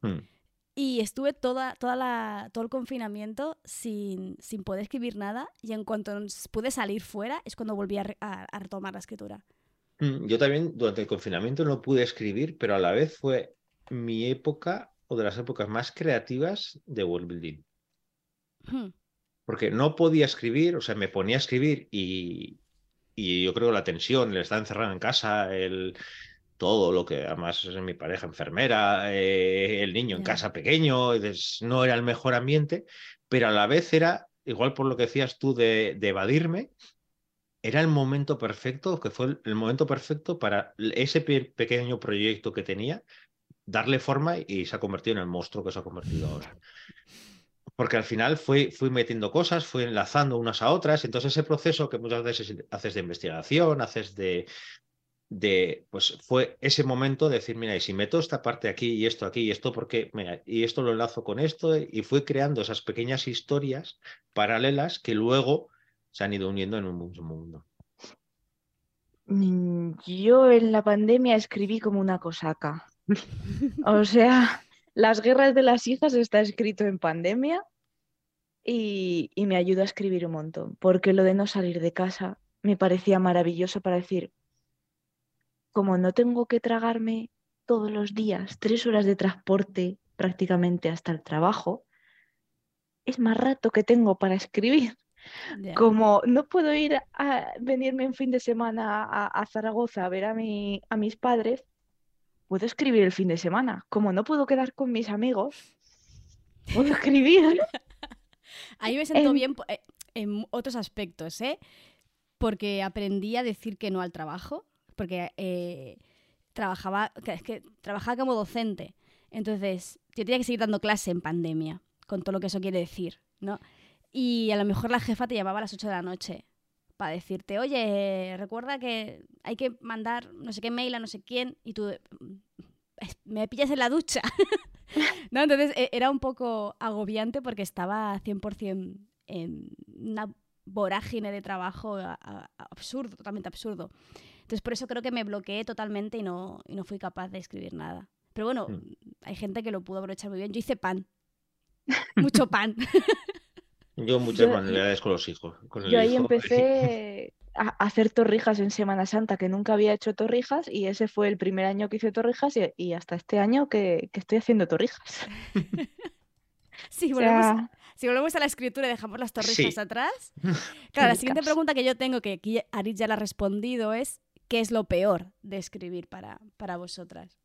Hmm. Y estuve toda, toda la, todo el confinamiento sin, sin poder escribir nada y en cuanto pude salir fuera es cuando volví a, re- a- a retomar la escritura. Mm, Yo también durante el confinamiento no pude escribir, pero a la vez fue mi época o de las épocas más creativas de world building. Hmm. Porque no podía escribir, o sea, me ponía a escribir y, y yo creo la tensión, el estar encerrado en casa, el todo lo que además es mi pareja enfermera, eh, el niño en casa pequeño, es- no era el mejor ambiente, pero a la vez era, igual por lo que decías tú de, de evadirme, era el momento perfecto, que fue el, el momento perfecto para ese pe- pequeño proyecto que tenía, darle forma y se ha convertido en el monstruo que se ha convertido ahora. Porque al final fui, fui metiendo cosas, fui enlazando unas a otras, entonces ese proceso que muchas veces haces de investigación, haces de, de, pues fue ese momento de decir, mira, y si meto esta parte aquí y esto aquí y esto porque, mira, y esto lo enlazo con esto, y fui creando esas pequeñas historias paralelas que luego se han ido uniendo en un mundo. Mm, Yo en la pandemia escribí como una cosaca. O sea, Las guerras de las hijas está escrito en pandemia y, me ayudó a escribir un montón, porque lo de no salir de casa me parecía maravilloso para decir, como no tengo que tragarme todos los días tres horas de transporte prácticamente hasta el trabajo, es más rato que tengo para escribir. Como no puedo ir a venirme un fin de semana a, a Zaragoza a ver a, mi, a mis padres, puedo escribir el fin de semana. Como no puedo quedar con mis amigos, puedo escribir. Ahí me siento bien eh, en otros aspectos, ¿eh? Porque aprendí a decir que no al trabajo, porque eh, trabajaba, es que trabajaba como docente. Entonces, yo tenía que seguir dando clase en pandemia, con todo lo que eso quiere decir, ¿no? Y a lo mejor la jefa te llamaba a las 8 de la noche para decirte, oye, recuerda que hay que mandar no sé qué mail a no sé quién, y tú, "Mm, es- me pillas en la ducha. ¿No? Entonces e- era un poco agobiante porque estaba 100% en una vorágine de trabajo absurdo, totalmente absurdo. Entonces por eso creo que me bloqueé totalmente y no, y no fui capaz de escribir nada. Pero bueno, Mm. hay gente que lo pudo aprovechar muy bien. Yo hice pan. Mucho pan. Yo muchas Yo- manualidades con los hijos. Con el Yo ahí hijo. empecé a hacer torrijas en Semana Santa, que nunca había hecho torrijas, y ese fue el primer año que hice torrijas y, y hasta este año que, que estoy haciendo torrijas. Si O volvemos, sea, si volvemos a la escritura y dejamos las torrijas Sí. atrás. Claro, la siguiente pregunta que yo tengo, que aquí Arit ya la ha respondido, es qué es lo peor de escribir para, para vosotras.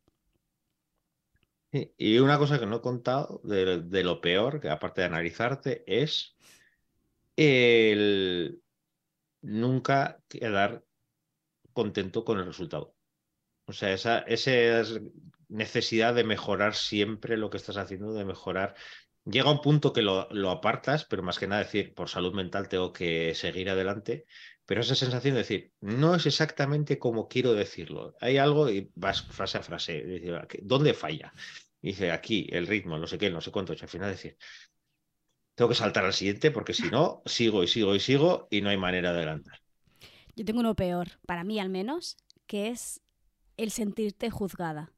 Y una cosa que no he contado de, de lo peor, que aparte de analizarte, es el nunca quedar contento con el resultado. O sea, esa, esa necesidad de mejorar siempre lo que estás haciendo, de mejorar. Llega un punto que lo, lo apartas, pero más que nada decir, por salud mental tengo que seguir adelante, pero esa sensación de decir, no es exactamente como quiero decirlo. Hay algo y vas frase a frase, decir, ¿dónde falla? Dice, aquí, el ritmo, no sé qué, no sé cuánto, y al final decir, tengo que saltar al siguiente porque si no, sigo y sigo y sigo y no hay manera de adelantar. Yo tengo uno peor, para mí al menos, que es el sentirte juzgada.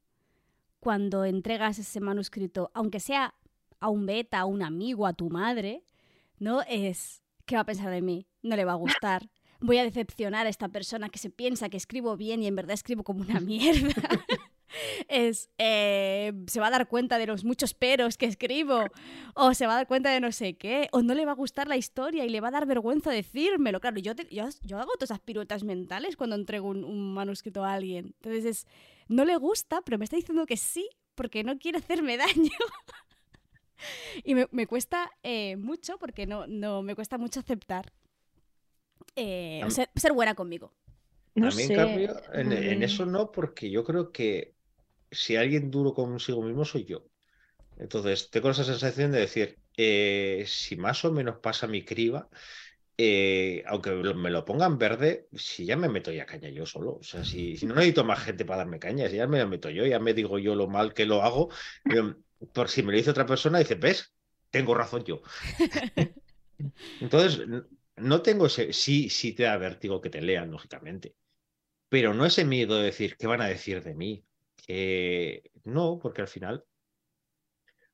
Cuando entregas ese manuscrito, aunque sea a un beta, a un amigo, a tu madre, no es ¿qué va a pensar de mí? No le va a gustar. Voy a decepcionar a esta persona que se piensa que escribo bien y en verdad escribo como una mierda. es eh, se va a dar cuenta de los muchos peros que escribo o se va a dar cuenta de no sé qué o no le va a gustar la historia y le va a dar vergüenza decírmelo. Claro yo, te- yo, yo hago todas esas piruetas mentales cuando entrego un, un manuscrito a alguien. Entonces es no le gusta pero me está diciendo que sí porque no quiere hacerme daño. Y me, me cuesta eh, mucho porque no, no me cuesta mucho aceptar eh, ser, ser buena conmigo No a mí, en cambio, en, en eso no, porque yo creo que si alguien duro consigo mismo soy yo. Entonces, tengo esa sensación de decir, eh, si más o menos pasa mi criba, eh, aunque me lo pongan verde, si ya me meto ya caña yo solo. O sea, si, si no necesito más gente para darme caña, si ya me lo meto yo, ya me digo yo lo mal que lo hago. Yo, por si me lo dice otra persona, dice, ¿ves? Tengo razón yo. Entonces, no tengo ese, sí, sí te da vértigo que te lean, lógicamente, pero no ese miedo de decir, ¿qué van a decir de mí? Que no, porque al final,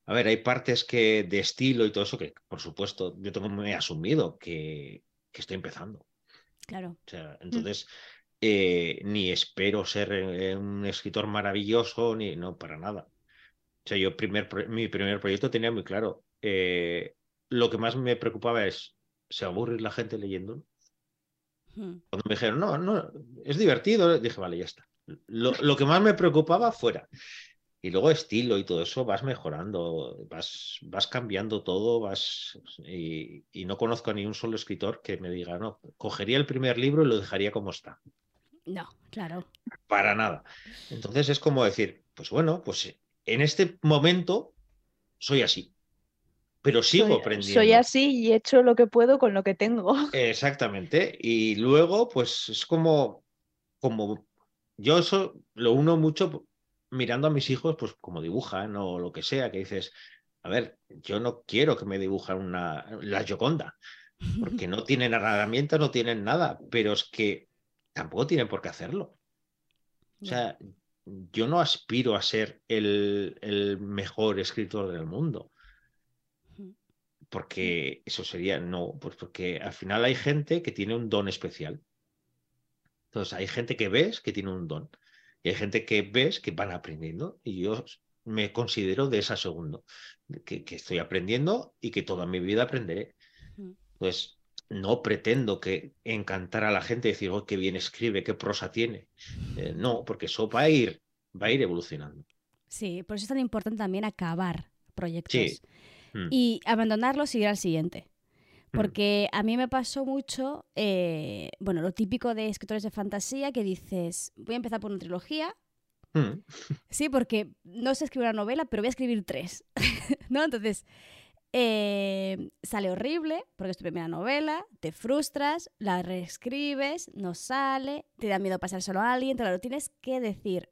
a ver, hay partes que de estilo y todo eso que, por supuesto, yo tengo muy asumido que, que estoy empezando. claro O sea, entonces, eh, ni espero ser eh, un escritor maravilloso, ni no, para nada. O sea, yo primer, mi primer proyecto tenía muy claro. eh, lo que más me preocupaba es, ¿se va a aburrir la gente leyendo? Hmm. Cuando me dijeron, no, no, es divertido, dije, vale, ya está. Lo, lo que más me preocupaba fuera. Y luego estilo y todo eso vas mejorando, vas, vas cambiando todo, vas y, y no conozco a ni un solo escritor que me diga, no, cogería el primer libro y lo dejaría como está. no claro Para nada. Entonces es como decir, pues bueno, pues en este momento soy así, pero sigo soy, aprendiendo. soy así y he hecho lo que puedo con lo que tengo. Exactamente. Y luego, pues es como, como yo eso lo uno mucho mirando a mis hijos, pues como dibujan o lo que sea, que dices, a ver, yo no quiero que me dibujen una, la Gioconda, porque no tienen herramientas, no tienen nada, pero es que tampoco tienen por qué hacerlo. O sea, yo no aspiro a ser el, el mejor escritor del mundo. Porque eso sería, no, pues porque al final hay gente que tiene un don especial. Entonces, hay gente que ves que tiene un don y hay gente que ves que van aprendiendo y yo me considero de esa segundo, que, que estoy aprendiendo y que toda mi vida aprenderé. Entonces, no pretendo que encantar a la gente decir, oh, qué bien escribe, qué prosa tiene. Eh, no, porque eso va a ir, va a ir evolucionando. Sí, por eso es tan importante también acabar proyectos. Sí. Mm. Y abandonarlos y ir al siguiente. Mm. Porque a mí me pasó mucho, eh, bueno, lo típico de escritores de fantasía que dices, voy a empezar por una trilogía. Mm. Sí, porque no sé escribir una novela, pero voy a escribir tres. ¿No? Entonces, eh, sale horrible, porque es tu primera novela, te frustras, la reescribes, no sale, te da miedo pasárselo a alguien, te lo tienes que decir,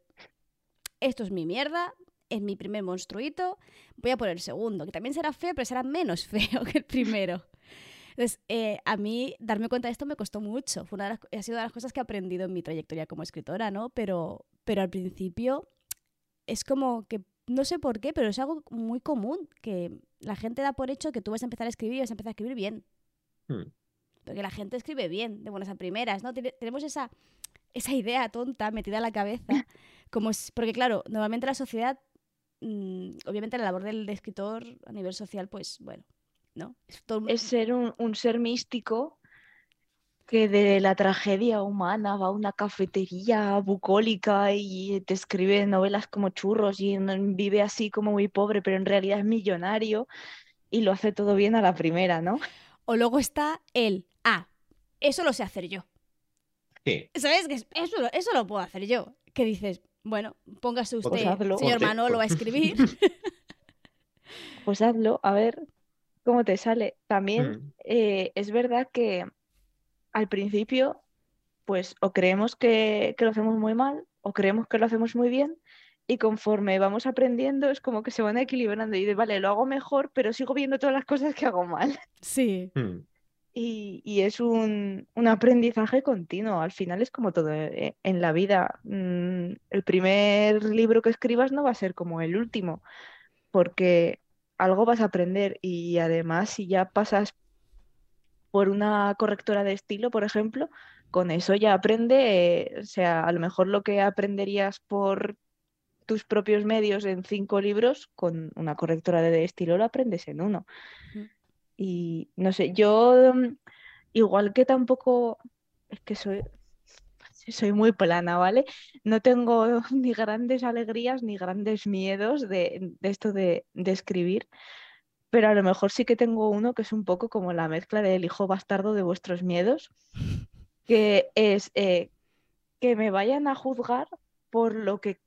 esto es mi mierda, es mi primer monstruito, voy a por el segundo, que también será feo, pero será menos feo que el primero. Entonces, eh, a mí darme cuenta de esto me costó mucho. Fue una de las, ha sido una de las cosas que he aprendido en mi trayectoria como escritora, ¿no? Pero, pero al principio es como que, no sé por qué, pero es algo muy común, que la gente da por hecho que tú vas a empezar a escribir y vas a empezar a escribir bien. Mm. Porque la gente escribe bien, de buenas a primeras, ¿no? Tiene- Tenemos esa, esa idea tonta metida en la cabeza. Como si- porque, claro, normalmente la sociedad, mm, obviamente la labor del escritor a nivel social, pues, bueno, ¿no? Es todo- Es ser un, un ser místico que de la tragedia humana va a una cafetería bucólica y te escribe novelas como churros y vive así como muy pobre, pero en realidad es millonario y lo hace todo bien a la primera, ¿no? O luego está el, ah, eso lo sé hacer yo. Sí. ¿Sabes? Que eso, lo- eso lo puedo hacer yo. Que dices, bueno, póngase Pues usted, hazlo. señor Manolo, a escribir. Pues hazlo, a ver cómo te sale. También Mm. eh, es verdad que al principio, pues o creemos que, que lo hacemos muy mal o creemos que lo hacemos muy bien y conforme vamos aprendiendo es como que se van equilibrando y de, vale, lo hago mejor, pero sigo viendo todas las cosas que hago mal. sí. Mm. Y, es un, un aprendizaje continuo. Al final es como todo eh, en la vida. Mm, El primer libro que escribas no va a ser como el último, porque algo vas a aprender y además si ya pasas por una correctora de estilo, por ejemplo, con eso ya aprende, eh, o sea, a lo mejor lo que aprenderías por tus propios medios en cinco libros, con una correctora de estilo lo aprendes en uno. Y no sé, yo mm, igual que tampoco es que soy, soy muy plana, ¿vale? No tengo ni grandes alegrías ni grandes miedos de, esto de, de escribir, pero a lo mejor sí que tengo uno que es un poco como la mezcla del hijo bastardo de vuestros miedos, que es eh, que me vayan a juzgar por lo que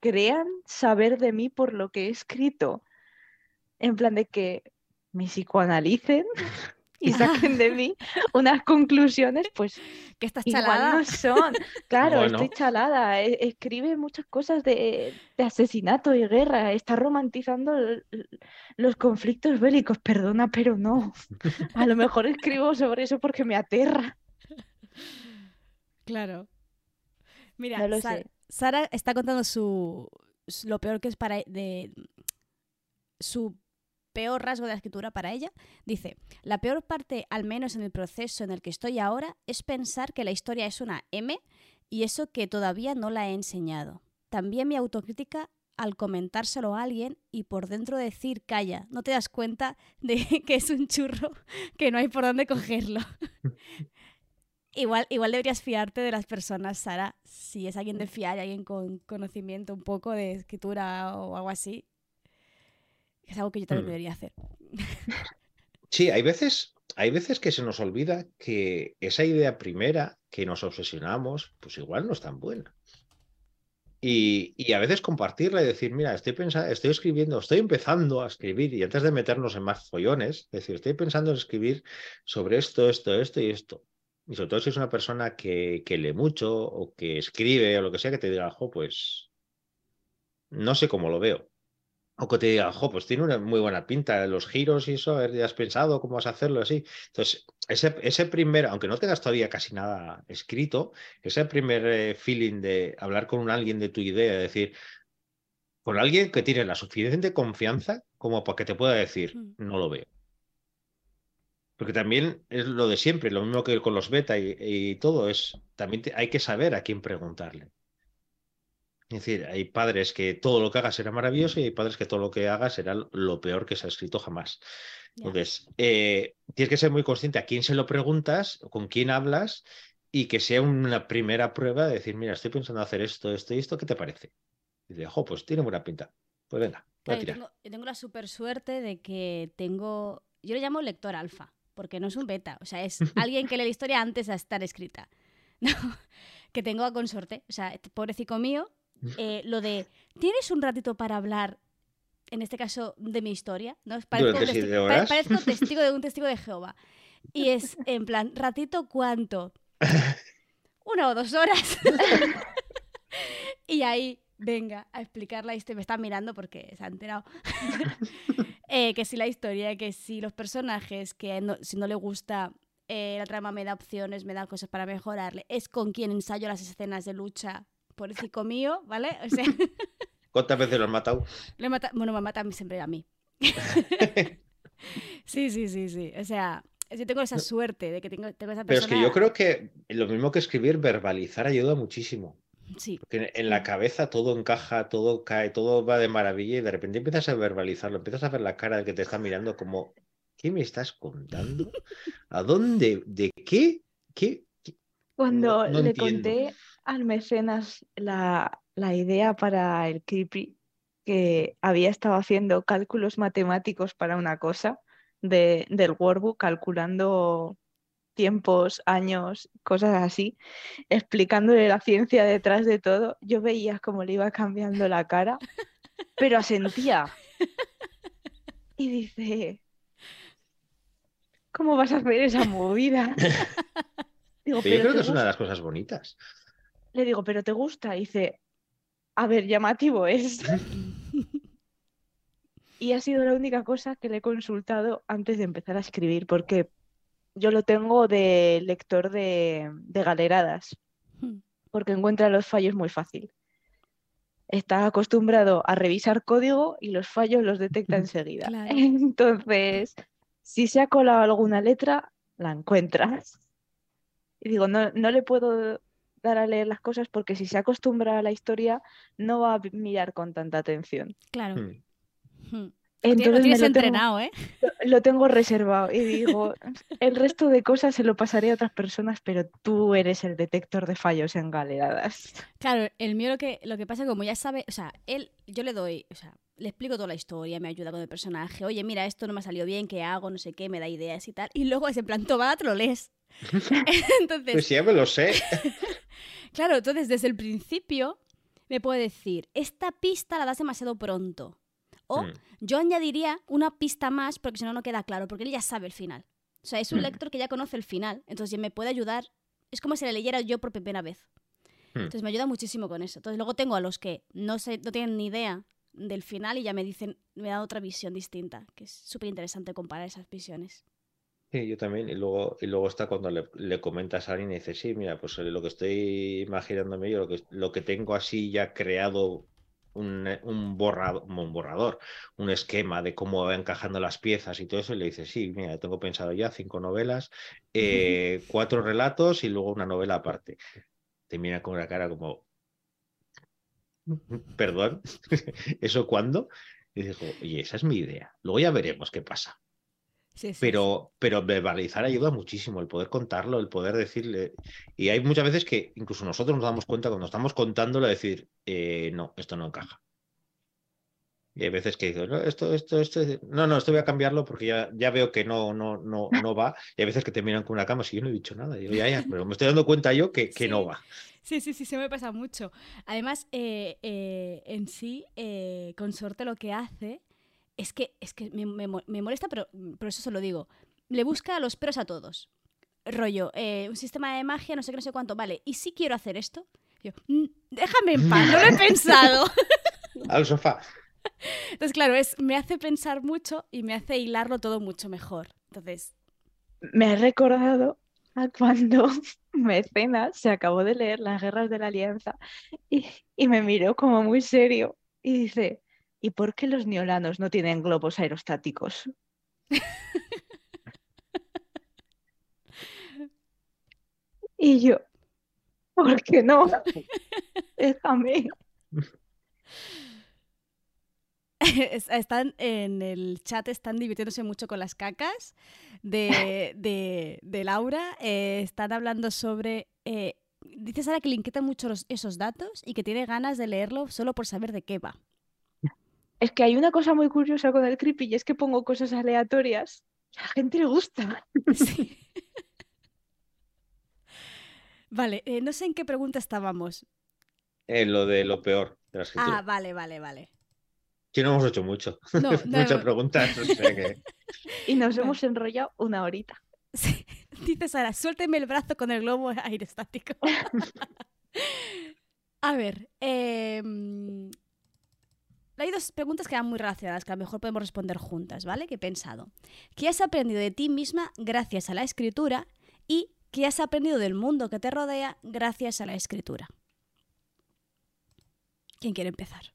crean saber de mí por lo que he escrito. En plan de que me psicoanalicen y saquen de mí unas conclusiones, pues Que estás igual chalada. no son. Claro, Bueno. estoy chalada. e- Escribe muchas cosas de, de asesinato y guerra. Está romantizando los conflictos bélicos. Perdona, pero no. A lo mejor escribo sobre eso porque me aterra. Claro. Mira, No. Sara está contando su, su- lo peor que es para e- de su peor rasgo de la escritura para ella. Dice, la peor parte, al menos en el proceso en el que estoy ahora, es pensar que la historia es una M y eso que todavía no la he enseñado. También mi autocrítica al comentárselo a alguien y por dentro decir, calla, no te das cuenta de que es un churro que no hay por dónde cogerlo. Igual, igual deberías fiarte de las personas, Sara, si es alguien de fiar, alguien con conocimiento un poco de escritura o algo así. Es algo que yo también Mm. debería hacer. Sí, hay veces, hay veces que se nos olvida que esa idea primera que nos obsesionamos, pues igual no es tan buena. Y, y a veces compartirla y decir, mira, estoy pensando, estoy escribiendo, estoy empezando a escribir, y antes de meternos en más follones, decir, estoy pensando en escribir sobre esto, esto, esto y esto. Y sobre todo si es una persona que, que lee mucho o que escribe o lo que sea, que te diga, jo, pues no sé cómo lo veo. O que te diga, jo, pues tiene una muy buena pinta, los giros y eso, ¿ya has pensado cómo vas a hacerlo así? Entonces, ese, ese primer, aunque no tengas todavía casi nada escrito, ese primer eh, feeling de hablar con un alguien de tu idea, de decir, con alguien que tiene la suficiente confianza como para que te pueda decir, Mm. no lo veo. Porque también es lo de siempre, lo mismo que con los beta y, y todo, es también te- hay que saber a quién preguntarle. Es decir, hay padres que todo lo que hagas será maravilloso y hay padres que todo lo que hagas será lo peor que se ha escrito jamás. Entonces, eh, tienes que ser muy consciente a quién se lo preguntas, con quién hablas y que sea una primera prueba de decir, mira, estoy pensando hacer esto, esto y esto, ¿qué te parece? Y dice, jo, pues tiene buena pinta. Pues venga, voy a yo, tirar. tengo, yo tengo la super suerte de que tengo. Yo le llamo lector alfa, porque no es un beta. O sea, es alguien que lee la historia antes de estar escrita. No, que tengo a consorte. O sea, pobrecito mío, eh, lo de. ¿Tienes un ratito para hablar? En este caso, de mi historia, ¿no? Parezco, Durante testi- siete pa- horas. parezco testigo de un testigo de Jehová. Y es, en plan, ¿ratito cuánto? Una o dos horas. y ahí, venga, a explicar la historia. Me están mirando porque se ha enterado. Eh, que si la historia, que si los personajes, que no- si no le gusta eh, la trama me da opciones, me da cosas para mejorarle. Es con quien ensayo las escenas de lucha cico mío, ¿vale? O sea, ¿Cuántas veces lo has matado? le mata, bueno, me mata a mí siempre a mí. sí, sí, sí, sí. O sea, yo tengo esa suerte de que tengo, tengo esa Pero es persona. que yo creo que lo mismo que escribir, verbalizar ayuda muchísimo. Sí, Porque en- la cabeza todo encaja, todo cae, todo va de maravilla y de repente empiezas a verbalizarlo, empiezas a ver la cara del que te está mirando como, ¿qué me estás contando? ¿A dónde? ¿De qué? ¿Qué? Cuando no le entiendo. conté al mecenas la, la idea para el creepy, que había estado haciendo cálculos matemáticos para una cosa de, del workbook, calculando tiempos, años, cosas así, explicándole la ciencia detrás de todo, yo veía cómo le iba cambiando la cara, pero asentía. Y dice, ¿cómo vas a hacer esa movida? Digo, Pero yo "¿Pero creo que es una de gusta?". las cosas bonitas. Le digo, ¿pero te gusta? Y dice, a ver, llamativo es. Y ha sido la única cosa que le he consultado antes de empezar a escribir, porque yo lo tengo de lector de, de galeradas, Hmm. porque encuentra los fallos muy fácil. Está acostumbrado a revisar código y los fallos los detecta enseguida. Claro. Entonces, si se ha colado alguna letra, la encuentras. Y digo, no, no le puedo dar a leer las cosas porque si se acostumbra a la historia, no va a mirar con tanta atención. Claro. Hmm. Hmm. Lo Entonces me tienes lo tengo- entrenado, ¿eh? lo tengo reservado y digo, el resto de cosas se lo pasaré a otras personas, pero tú eres el detector de fallos en galeradas. Claro, el mío lo que, lo que pasa es que como ya sabe, o sea, él, yo le doy, o sea, le explico toda la historia, me ayuda con el personaje, oye, mira, esto no me ha salido bien, ¿qué hago? No sé qué, me da ideas y tal. Y luego es en plan, toma, te lo lees. Entonces, Pues ya me lo sé. Claro, entonces desde el principio me puede decir, esta pista la das demasiado pronto. O Hmm. yo añadiría una pista más porque si no, no queda claro, porque él ya sabe el final. O sea, es un Hmm. lector que ya conoce el final, entonces me puede ayudar. Es como si le leyera yo por primera vez. Hmm. Entonces me ayuda muchísimo con eso. Entonces luego tengo a los que no, sé, no tienen ni idea del final y ya me dicen, me da otra visión distinta, que es súper interesante comparar esas visiones. Sí, yo también. Y luego, y luego está cuando le, le comentas a alguien y dices, sí, mira, pues eh, lo que estoy imaginándome yo, lo que, lo que tengo así ya creado un, eh, un borrado- un borrador, un esquema de cómo va encajando las piezas y todo eso, y le dices, sí, mira, tengo pensado ya cinco novelas, eh, cuatro relatos y luego una novela aparte. Te mira con una cara como, perdón, ¿eso cuándo? Y digo, oye, esa es mi idea. Luego ya veremos qué pasa. Sí, sí, sí. Pero, pero verbalizar ayuda muchísimo, el poder contarlo, el poder decirle. Y hay muchas veces que incluso nosotros nos damos cuenta cuando estamos contándolo, decir, eh, no, esto no encaja. Y hay veces que digo, no, esto, esto, esto, no, no, esto voy a cambiarlo porque ya, ya veo que no, no, no, no va. Y hay veces que te miran con una cama, si yo no he dicho nada. Digo, ya, ya, pero me estoy dando cuenta yo que, que no va. Sí, sí, sí, se me pasa mucho. Además, eh, eh, en sí, eh, Consorte lo que hace es que, es que me, me mo- me molesta, pero por eso se lo digo. Le busca los peros a todos. Rollo, eh, un sistema de magia, no sé qué, no sé cuánto. Vale, ¿y si quiero hacer esto? Yo, "Mm, déjame en paz, no lo he pensado. Al sofá. Entonces, claro, es, me hace pensar mucho y me hace hilarlo todo mucho mejor. Entonces, Me ha recordado a cuando Mecenas se acabó de leer Las Guerras de la Alianza y, y me miró como muy serio y dice, ¿y por qué los neolanos no tienen globos aerostáticos? Y yo, ¿por qué no? Déjame. Es- están en el chat, están divirtiéndose mucho con las cacas de, de- de Laura. eh, están hablando sobre. Eh, dice Sara que le inquietan mucho los- esos datos y que tiene ganas de leerlo solo por saber de qué va. Es que hay una cosa muy curiosa con el creepy y es que pongo cosas aleatorias y a la gente le gusta. Sí. Vale, eh, no sé en qué pregunta estábamos. Eh, lo de lo peor de la Ah, vale, vale, vale. Sí, no hemos hecho mucho. No, no, Muchas no. preguntas. o sea que- Y nos Vale. hemos enrollado una horita. Sí. Dice Sara, suélteme el brazo con el globo aerostático. A ver, em, hay dos preguntas que van muy relacionadas, que a lo mejor podemos responder juntas, ¿vale? Que he pensado. ¿Qué has aprendido de ti misma gracias a la escritura? ¿Y qué has aprendido del mundo que te rodea gracias a la escritura? ¿Quién quiere empezar?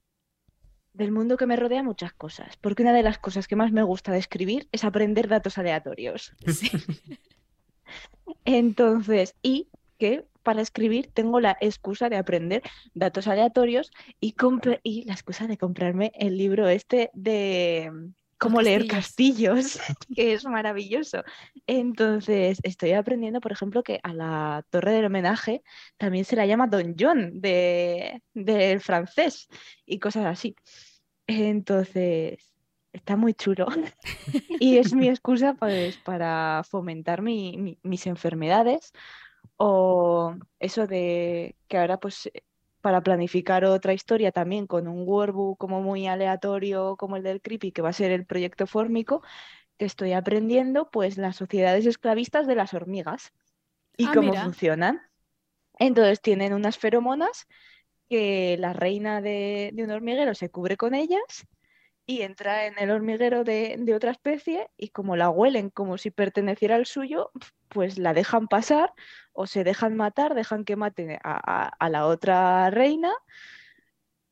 Del mundo que me rodea muchas cosas, porque una de las cosas que más me gusta de escribir es aprender datos aleatorios. Sí. Entonces, y que para escribir tengo la excusa de aprender datos aleatorios y, y la excusa de comprarme el libro este de como leer castillos. que es maravilloso. Entonces, estoy aprendiendo, por ejemplo, que a la torre del homenaje también se la llama Don John de, del francés y cosas así. Entonces, está muy chulo. y es mi excusa pues, para fomentar mi- mi- mis enfermedades o eso de que ahora pues para planificar otra historia también con un workbook como muy aleatorio como el del Creepy, que va a ser el proyecto fórmico, que estoy aprendiendo pues las sociedades esclavistas de las hormigas y Ah, cómo mira. funcionan. Entonces tienen unas feromonas que la reina de, de un hormiguero se cubre con ellas y entra en el hormiguero de, otra especie y como la huelen como si perteneciera al suyo, pues la dejan pasar o se dejan matar, dejan que maten a, la otra reina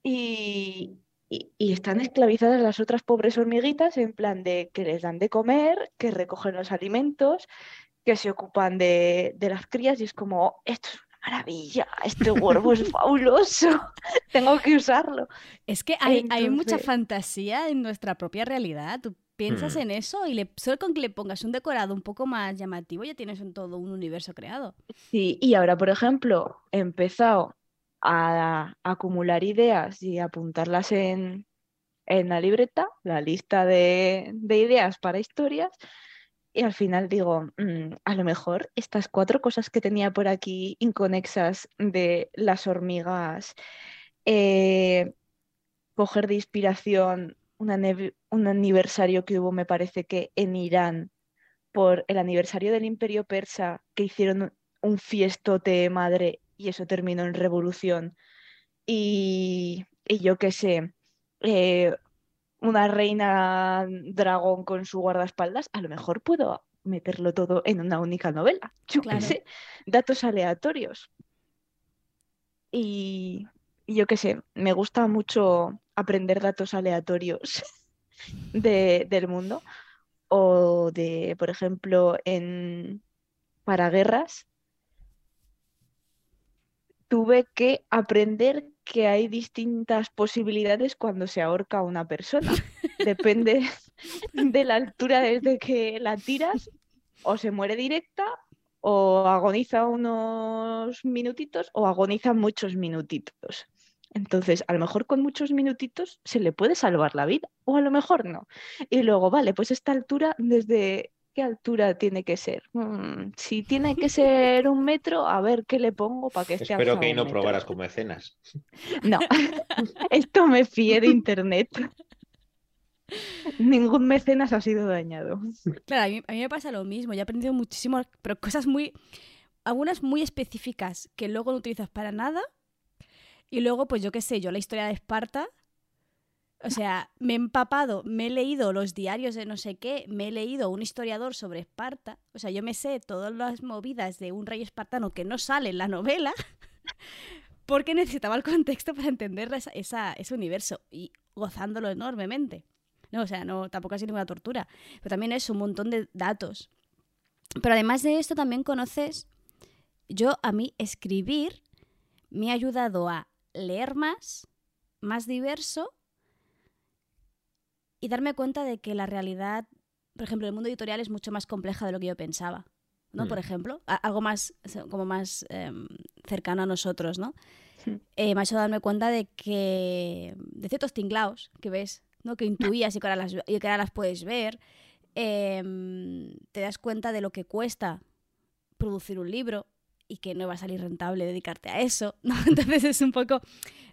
y, están esclavizadas las otras pobres hormiguitas en plan de que les dan de comer, que recogen los alimentos, que se ocupan de, de las crías y es como, "Oh, esto es maravilla, este huevo es fabuloso, tengo que usarlo. Es que hay, hay mucha fantasía en nuestra propia realidad. Tú piensas Hmm. en eso y le, solo con que le pongas un decorado un poco más llamativo ya tienes un, todo un universo creado. Sí, y ahora, por ejemplo, he empezado a, a acumular ideas y apuntarlas en, en la libreta, la lista de, de ideas para historias, y al final digo, "Mm, a lo mejor estas cuatro cosas que tenía por aquí inconexas de las hormigas, eh, coger de inspiración un aniversario que hubo, me parece que en Irán, por el aniversario del Imperio Persa, que hicieron un fiestote madre y eso terminó en revolución. Y, y yo qué sé, eh, una reina dragón con su guardaespaldas, a lo mejor puedo meterlo todo en una única novela. Yo qué sé, datos aleatorios. Y, y yo qué sé, me gusta mucho aprender datos aleatorios de- del mundo o de, por ejemplo, en para guerras, tuve que aprender que hay distintas posibilidades cuando se ahorca a una persona. Depende de la altura desde que la tiras, o se muere directa, o agoniza unos minutitos, o agoniza muchos minutitos. Entonces, a lo mejor con muchos minutitos se le puede salvar la vida, o a lo mejor no. Y luego, vale, pues esta altura, ¿desde qué altura tiene que ser? Mm, si tiene que ser un metro, a ver qué le pongo para que esté Espero que ahí no metro. probaras como mecenas. No, esto me fié de internet. Ningún mecenas ha sido dañado. Claro, a mí, a mí me pasa lo mismo. Yo he aprendido muchísimo, pero cosas muy. Algunas muy específicas que luego no utilizas para nada. Y luego, pues yo qué sé, yo la historia de Esparta. O sea, me he empapado, me he leído los diarios de no sé qué, me he leído un historiador sobre Esparta. O sea, yo me sé todas las movidas de un rey espartano que no sale en la novela. Porque necesitaba el contexto para entender esa, ese universo y gozándolo enormemente. No, o sea, no, tampoco ha sido ninguna tortura. Pero también es un montón de datos. Pero además de esto también conoces, yo a mí escribir me ha ayudado a leer más, más diverso y darme cuenta de que la realidad, por ejemplo, el mundo editorial es mucho más compleja de lo que yo pensaba. ¿no? Mm. Por ejemplo, algo más como más em, cercano a nosotros, ¿no? Eh, me ha hecho darme cuenta de que de ciertos tinglaos que ves, ¿no? Que intuías y que ahora las, y que ahora las puedes ver. em, te das cuenta de lo que cuesta producir un libro y que no va a salir rentable dedicarte a eso, ¿no? Entonces es un poco,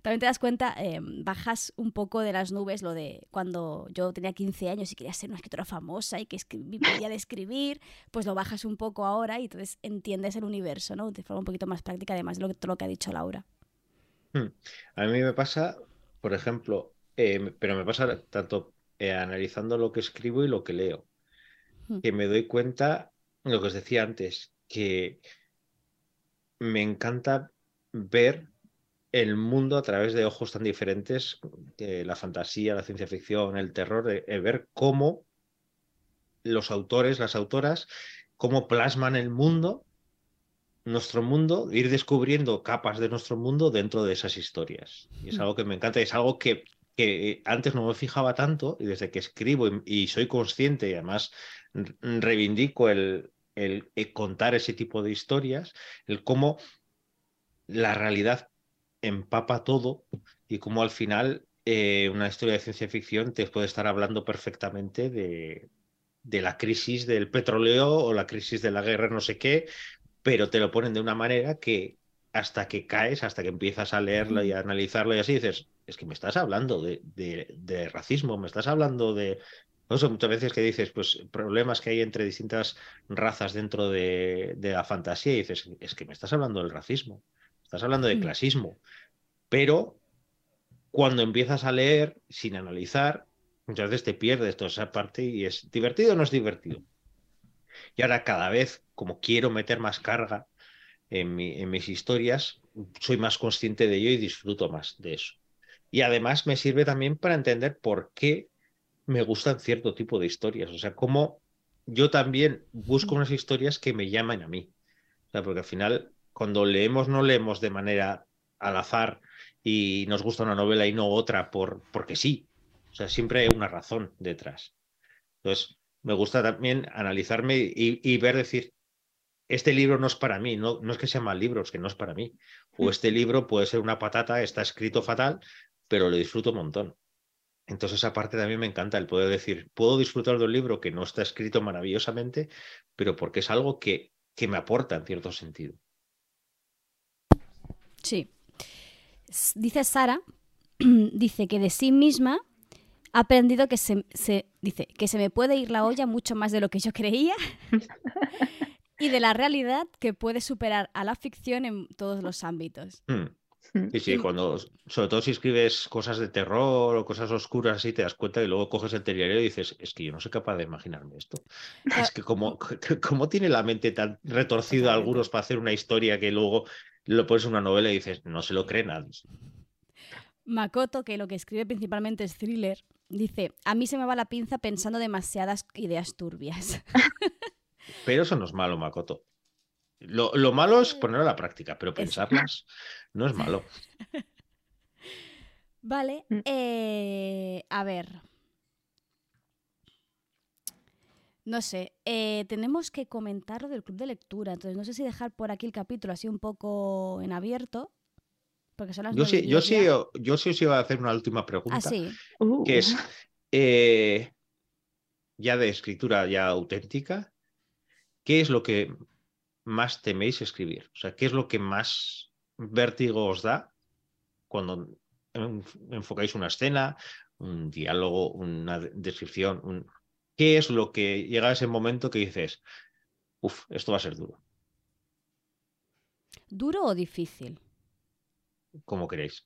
también te das cuenta, em, bajas un poco de las nubes lo de cuando yo tenía 15 años y quería ser una escritora famosa y que vivía de escribir, pues lo bajas un poco ahora y entonces entiendes el universo, ¿no? De forma un poquito más práctica, además de lo que, todo lo que ha dicho Laura. Hmm. A mí me pasa, por ejemplo, eh, pero me pasa tanto eh, analizando lo que escribo y lo que leo, Hmm. que me doy cuenta, lo que os decía antes, que me encanta ver el mundo a través de ojos tan diferentes, eh, la fantasía, la ciencia ficción, el terror, eh, eh, ver cómo los autores, las autoras, cómo plasman el mundo, nuestro mundo, ir descubriendo capas de nuestro mundo dentro de esas historias. Y es Mm. algo que me encanta, y es algo que que antes no me fijaba tanto y desde que escribo y, soy consciente y además reivindico el, el, contar ese tipo de historias, el cómo la realidad empapa todo y cómo al final eh, una historia de ciencia ficción te puede estar hablando perfectamente de, de la crisis del petróleo o la crisis de la guerra, no sé qué, pero te lo ponen de una manera que hasta que caes, hasta que empiezas a leerlo y a analizarlo y así dices, es que me estás hablando de, de, racismo, me estás hablando de... No sé, muchas veces que dices, pues problemas que hay entre distintas razas dentro de, de la fantasía y dices, es que me estás hablando del racismo, estás hablando de mm. clasismo, pero cuando empiezas a leer sin analizar, muchas veces te pierdes toda esa parte y es divertido o no es divertido. Y ahora cada vez, como quiero meter más carga en, en mis historias, soy más consciente de ello y disfruto más de eso. Y además me sirve también para entender por qué me gustan cierto tipo de historias. O sea, cómo yo también busco unas historias que me llaman a mí. O sea, porque al final, cuando leemos, no leemos de manera al azar y nos gusta una novela y no otra por, porque sí. O sea, siempre hay una razón detrás. Entonces, me gusta también analizarme y, ver, decir, este libro no es para mí, no, no es que sea mal libro, es que no es para mí. O este libro puede ser una patata, está escrito fatal, pero lo disfruto un montón. Entonces, esa parte también me encanta el poder decir, puedo disfrutar de un libro que no está escrito maravillosamente, pero porque es algo que, que me aporta en cierto sentido. Sí. Dice Sara, dice que de sí misma ha aprendido que se, dice que se me puede ir la olla mucho más de lo que yo creía y de la realidad que puede superar a la ficción en todos los ámbitos. Hmm. Sí, sí, cuando, sobre todo si escribes cosas de terror o cosas oscuras así, te das cuenta y luego coges el diario y dices, es que yo no soy capaz de imaginarme esto. Es que como, como tiene la mente tan retorcida algunos para hacer una historia que luego lo pones en una novela y dices, no se lo cree nadie. Makoto, que lo que escribe principalmente es thriller, dice, a mí se me va la pinza pensando demasiadas ideas turbias. Pero eso no es malo, Makoto. Lo, malo es ponerlo a la práctica, pero pensarlas no es malo. Vale, mm. eh, a ver. No sé, eh, tenemos que comentar lo del club de lectura, entonces no sé si dejar por aquí el capítulo así un poco en abierto. Porque son las yo, sí, yo, sí, yo sí os iba a hacer una última pregunta. Ah, que es, uh. eh, ya de escritura ya auténtica, ¿qué es lo que más teméis escribir? O sea, ¿qué es lo que más vértigo os da cuando enfocáis una escena, un diálogo, una descripción? ¿Qué es lo que llega a ese momento que dices, uff, esto va a ser duro? ¿Duro o difícil? Como queréis.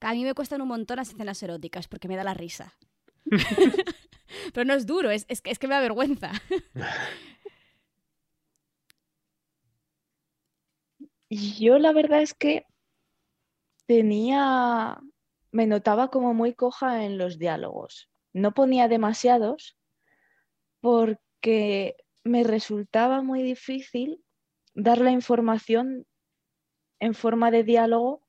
A mí me cuestan un montón las escenas eróticas porque me da la risa. Pero no es duro, es, es, es que me da vergüenza. Yo la verdad es que tenía, me notaba como muy coja en los diálogos. No ponía demasiados porque me resultaba muy difícil dar la información en forma de diálogo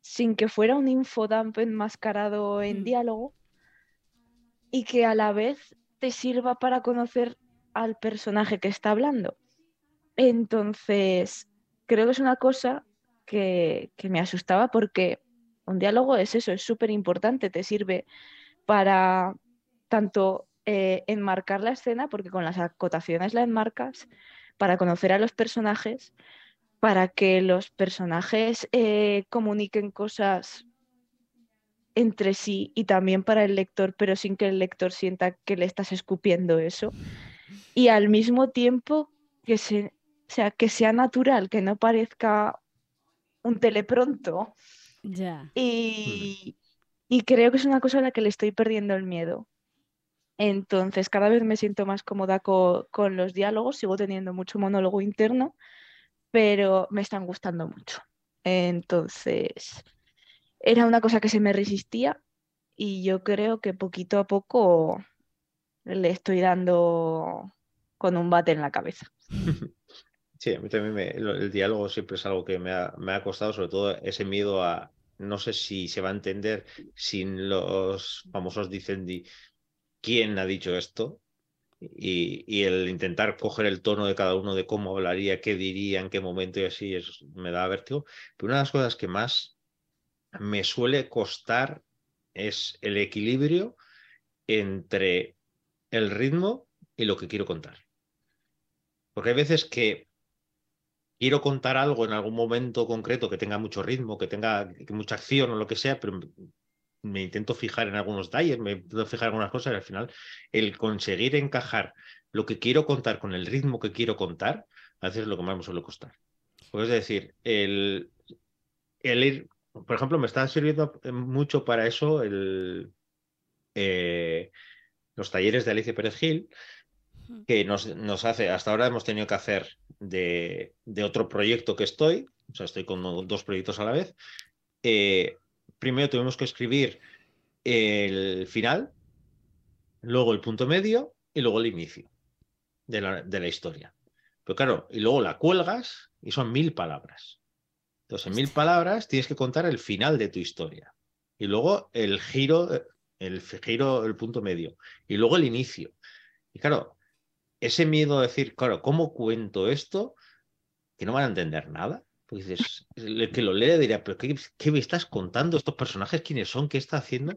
sin que fuera un infodump enmascarado en mm. diálogo y que a la vez te sirva para conocer al personaje que está hablando. Entonces, creo que es una cosa que, me asustaba porque un diálogo es eso, es súper importante, te sirve para tanto eh, enmarcar la escena, porque con las acotaciones la enmarcas, para conocer a los personajes, para que los personajes eh, comuniquen cosas entre sí y también para el lector, pero sin que el lector sienta que le estás escupiendo eso. Y al mismo tiempo que se, o sea, que sea natural, que no parezca un telepronto. Ya. Y, creo que es una cosa a la que le estoy perdiendo el miedo. Entonces, cada vez me siento más cómoda con los diálogos, sigo teniendo mucho monólogo interno, pero me están gustando mucho. Entonces, era una cosa que se me resistía y yo creo que poquito a poco le estoy dando con un bate en la cabeza. Sí, a mí también el, diálogo siempre es algo que me ha, costado, sobre todo ese miedo a, no sé si se va a entender sin los famosos dicendi quién ha dicho esto y, y, el intentar coger el tono de cada uno de cómo hablaría, qué diría, en qué momento y así es, me da vértigo. Pero una de las cosas que más me suele costar es el equilibrio entre el ritmo y lo que quiero contar. Porque hay veces que quiero contar algo en algún momento concreto que tenga mucho ritmo, que tenga mucha acción o lo que sea, pero me intento fijar en algunos detalles, me intento fijar en algunas cosas y al final el conseguir encajar lo que quiero contar con el ritmo que quiero contar, a veces es lo que más me suele costar. Pues es decir, el, el ir, por ejemplo, me está sirviendo mucho para eso el, eh, los talleres de Alicia Pérez Gil, que nos, nos, hace, hasta ahora hemos tenido que hacer de, de, otro proyecto que estoy, o sea, estoy con dos proyectos a la vez. Eh, primero tuvimos que escribir el final, luego el punto medio y luego el inicio de la, de la historia. Pero claro, y luego la cuelgas y son mil palabras. Entonces, en mil palabras tienes que contar el final de tu historia. Y luego el giro, el giro, el punto medio. Y luego el inicio. Y claro, ese miedo a decir, claro, ¿cómo cuento esto? Que no van a entender nada. Pues dices, el que lo lee diría, pero qué, qué, me estás contando estos personajes? ¿Quiénes son? ¿Qué está haciendo?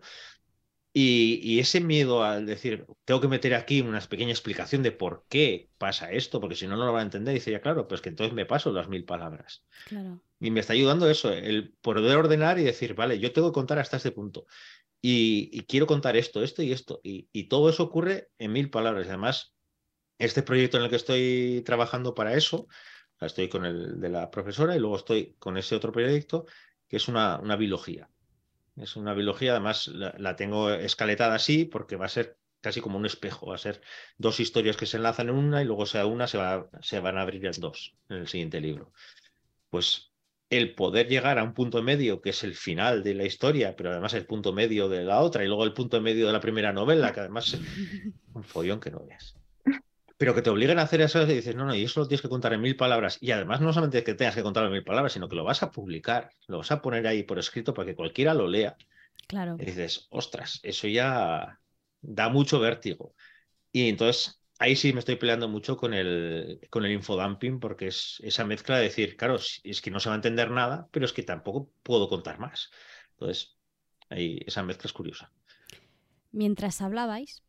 Y, y, ese miedo al decir, tengo que meter aquí una pequeña explicación de por qué pasa esto, porque si no, no lo van a entender. dice, ya claro, pues que entonces me paso las mil palabras. Claro. Y me está ayudando eso, el poder ordenar y decir, vale, yo tengo que contar hasta este punto. Y, y quiero contar esto, esto y esto. Y, y todo eso ocurre en mil palabras. Y además, este proyecto en el que estoy trabajando para eso, estoy con el de la profesora y luego estoy con ese otro proyecto que es una, biología. Es una biología, además la, tengo escaletada así porque va a ser casi como un espejo, va a ser dos historias que se enlazan en una y luego sea una se, va, se van a abrir en dos en el siguiente libro. Pues el poder llegar a un punto medio que es el final de la historia, pero además el punto medio de la otra y luego el punto medio de la primera novela, que además un follón que no veas pero que te obliguen a hacer eso y dices, no, no, y eso lo tienes que contar en mil palabras. Y además no solamente que tengas que contarlo en mil palabras, sino que lo vas a publicar, lo vas a poner ahí por escrito para que cualquiera lo lea. Claro. Y dices, ostras, eso ya da mucho vértigo. Y entonces ahí sí me estoy peleando mucho con el, con el infodumping, porque es esa mezcla de decir, claro, es que no se va a entender nada, pero es que tampoco puedo contar más. Entonces, ahí esa mezcla es curiosa. Mientras hablabais,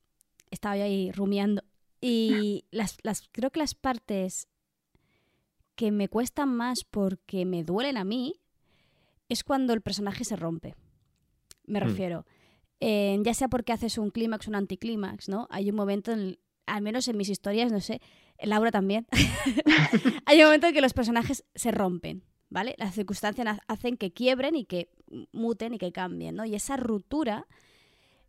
estaba yo ahí rumiando y las, las, creo que las partes que me cuestan más porque me duelen a mí es cuando el personaje se rompe. Me refiero. Mm. Eh, ya sea porque haces un clímax un anticlímax, ¿no? Hay un momento, en, al menos en mis historias, no sé, Laura también, hay un momento en que los personajes se rompen, ¿vale? Las circunstancias hacen que quiebren y que muten y que cambien, ¿no? Y esa ruptura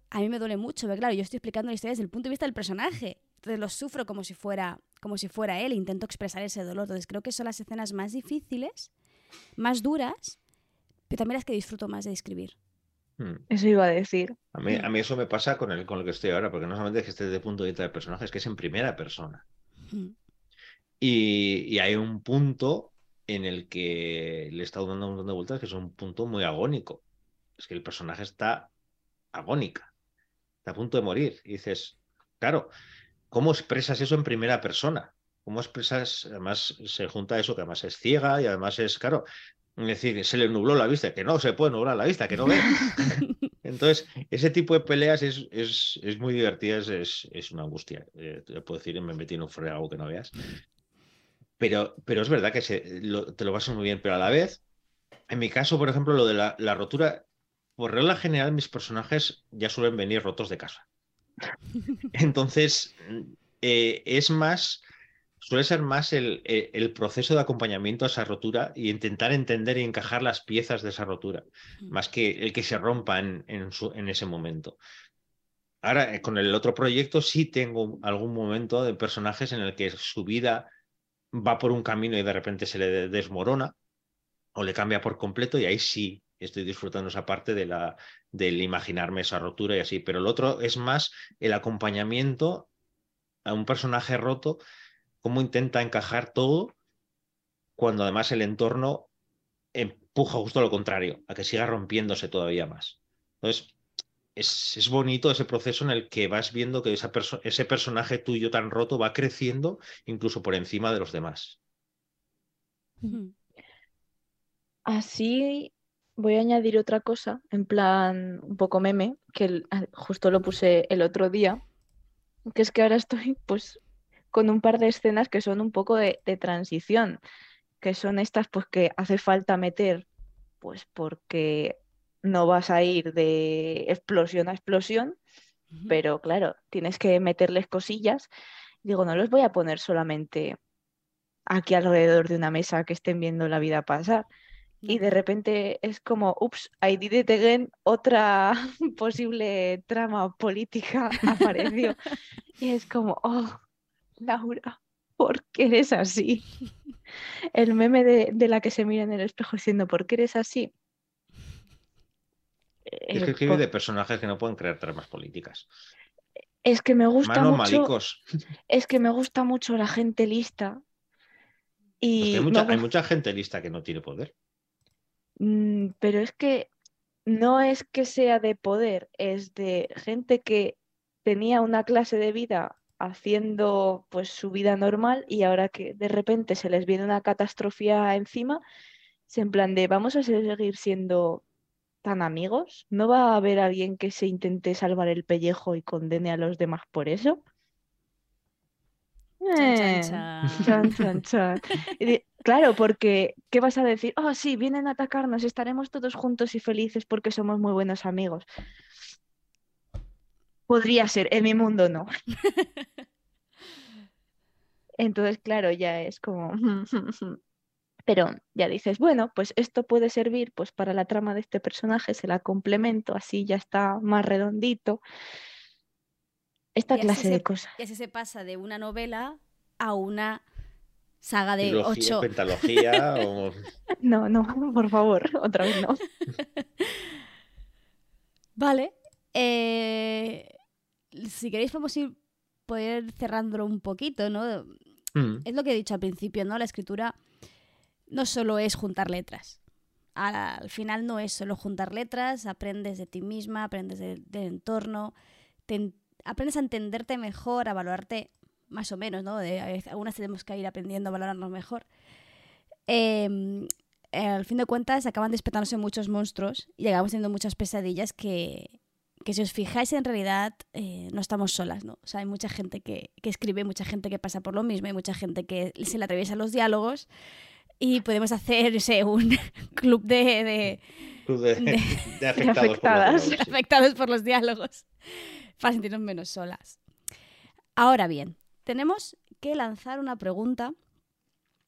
a mí me duele mucho, porque claro, yo estoy explicando la historia desde el punto de vista del personaje. Entonces lo sufro como si fuera, como si fuera él, intento expresar ese dolor. Entonces creo que son las escenas más difíciles, más duras, pero también las que disfruto más de escribir. Hmm. Eso iba a decir. A mí, a mí eso me pasa con el con lo que estoy ahora, porque no solamente es que esté desde el punto de vista del personaje, es que es en primera persona. Hmm. Y, y, hay un punto en el que le he estado dando un montón de vueltas que es un punto muy agónico. Es que el personaje está agónica, está a punto de morir. Y dices, claro, ¿cómo expresas eso en primera persona? ¿Cómo expresas? Además, se junta eso, que además es ciega y además es, claro, es decir, se le nubló la vista, que no se puede nublar la vista, que no ve. Entonces, ese tipo de peleas es, es, es muy divertida, es, es, una angustia. Eh, te puedo decir, me metí en un fregado que no veas. Pero, pero es verdad que se, lo, te lo pasas muy bien, pero a la vez, en mi caso, por ejemplo, lo de la, la rotura, por regla general, mis personajes ya suelen venir rotos de casa. Entonces, eh, es más, suele ser más el, el, proceso de acompañamiento a esa rotura y intentar entender y encajar las piezas de esa rotura, más que el que se rompa en, en, su, en ese momento. Ahora, eh, con el otro proyecto sí tengo algún momento de personajes en el que su vida va por un camino y de repente se le desmorona o le cambia por completo y ahí sí estoy disfrutando esa parte de la, del imaginarme esa rotura y así, pero el otro es más el acompañamiento a un personaje roto, cómo intenta encajar todo cuando además el entorno em, empuja justo lo contrario, a que siga rompiéndose todavía más. Entonces, es, es bonito ese proceso en el que vas viendo que esa ese personaje tuyo tan roto va creciendo incluso por encima de los demás. Así voy a añadir otra cosa, en plan un poco meme, que ah, justo lo puse el otro día, que es que ahora estoy pues con un par de escenas que son un poco de, transición, que son estas pues que hace falta meter, pues porque no vas a ir de explosión a explosión, pero claro, tienes que meterles cosillas. Digo, no los voy a poner solamente aquí alrededor de una mesa que estén viendo la vida pasar, y de repente es como, ups, I did it again, otra posible trama política apareció. y es como, oh, Laura, ¿por qué eres así? El meme de, la que se mira en el espejo diciendo, ¿por qué eres así? Es que eh, escribe de personajes que no pueden crear tramas políticas. Es que me gusta mucho. Es que me gusta mucho la gente lista. Y hay mucha gente lista que no tiene poder. Mm, pero es que no es que sea de poder, es de gente que tenía una clase de vida haciendo pues su vida normal y ahora que de repente se les viene una catástrofe encima, se en plan de vamos a seguir siendo tan amigos, ¿no va a haber alguien que se intente salvar el pellejo y condene a los demás por eso? claro, porque ¿qué vas a decir? Oh, sí, vienen a atacarnos, estaremos todos juntos y felices porque somos muy buenos amigos. Podría ser, en mi mundo no. Entonces, claro, ya es como... Pero ya dices, bueno, pues esto puede servir pues para la trama de este personaje, se la complemento, así ya está más redondito esta clase de cosas. Y así se pasa de una novela a una saga de ocho. Pentalogía o... No, no, por favor, otra vez no. vale. Eh, si queréis podemos ir poder cerrándolo un poquito, ¿no? Mm. Es lo que he dicho al principio, ¿no? La escritura no solo es juntar letras. Al, final no es solo juntar letras, aprendes de ti misma, aprendes del entorno, te, aprendes a entenderte mejor, a valorarte más o menos, ¿no? De, algunas tenemos que ir aprendiendo a valorarnos mejor. Em, al fin de cuentas acaban despertándose muchos monstruos y acabamos teniendo muchas pesadillas que, que si os fijáis en realidad eh, no estamos solas, ¿no? O sea, hay mucha gente que, que, escribe, mucha gente que pasa por lo mismo, hay mucha gente que se le atraviesa los diálogos y podemos hacer ese, un club de, de, afectados, afectados por los diálogos para sentirnos menos solas. Ahora bien, tenemos que lanzar una pregunta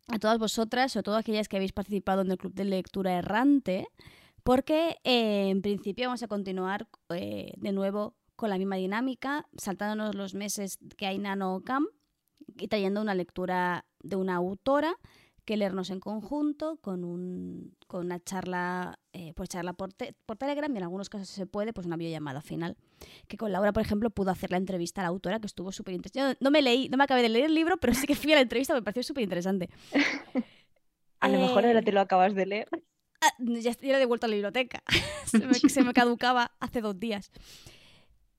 a todas vosotras, o todas aquellas que habéis participado en el Club de Lectura Errante, porque eh, en principio vamos a continuar eh, de nuevo con la misma dinámica, saltándonos los meses que hay Nano Cam y trayendo una lectura de una autora que leernos en conjunto con, un, con una charla, eh, pues charla por, por, Telegram y en algunos casos se puede, pues una videollamada final. Que con Laura, por ejemplo, pudo hacer la entrevista a la autora que estuvo súper interesante. No, me leí, no me acabé de leer el libro, pero sí que fui a la entrevista, me pareció súper interesante. a lo mejor ahora te lo acabas de leer. Ah, ya, ya lo he devuelto a la biblioteca. se, me, caducaba hace dos días.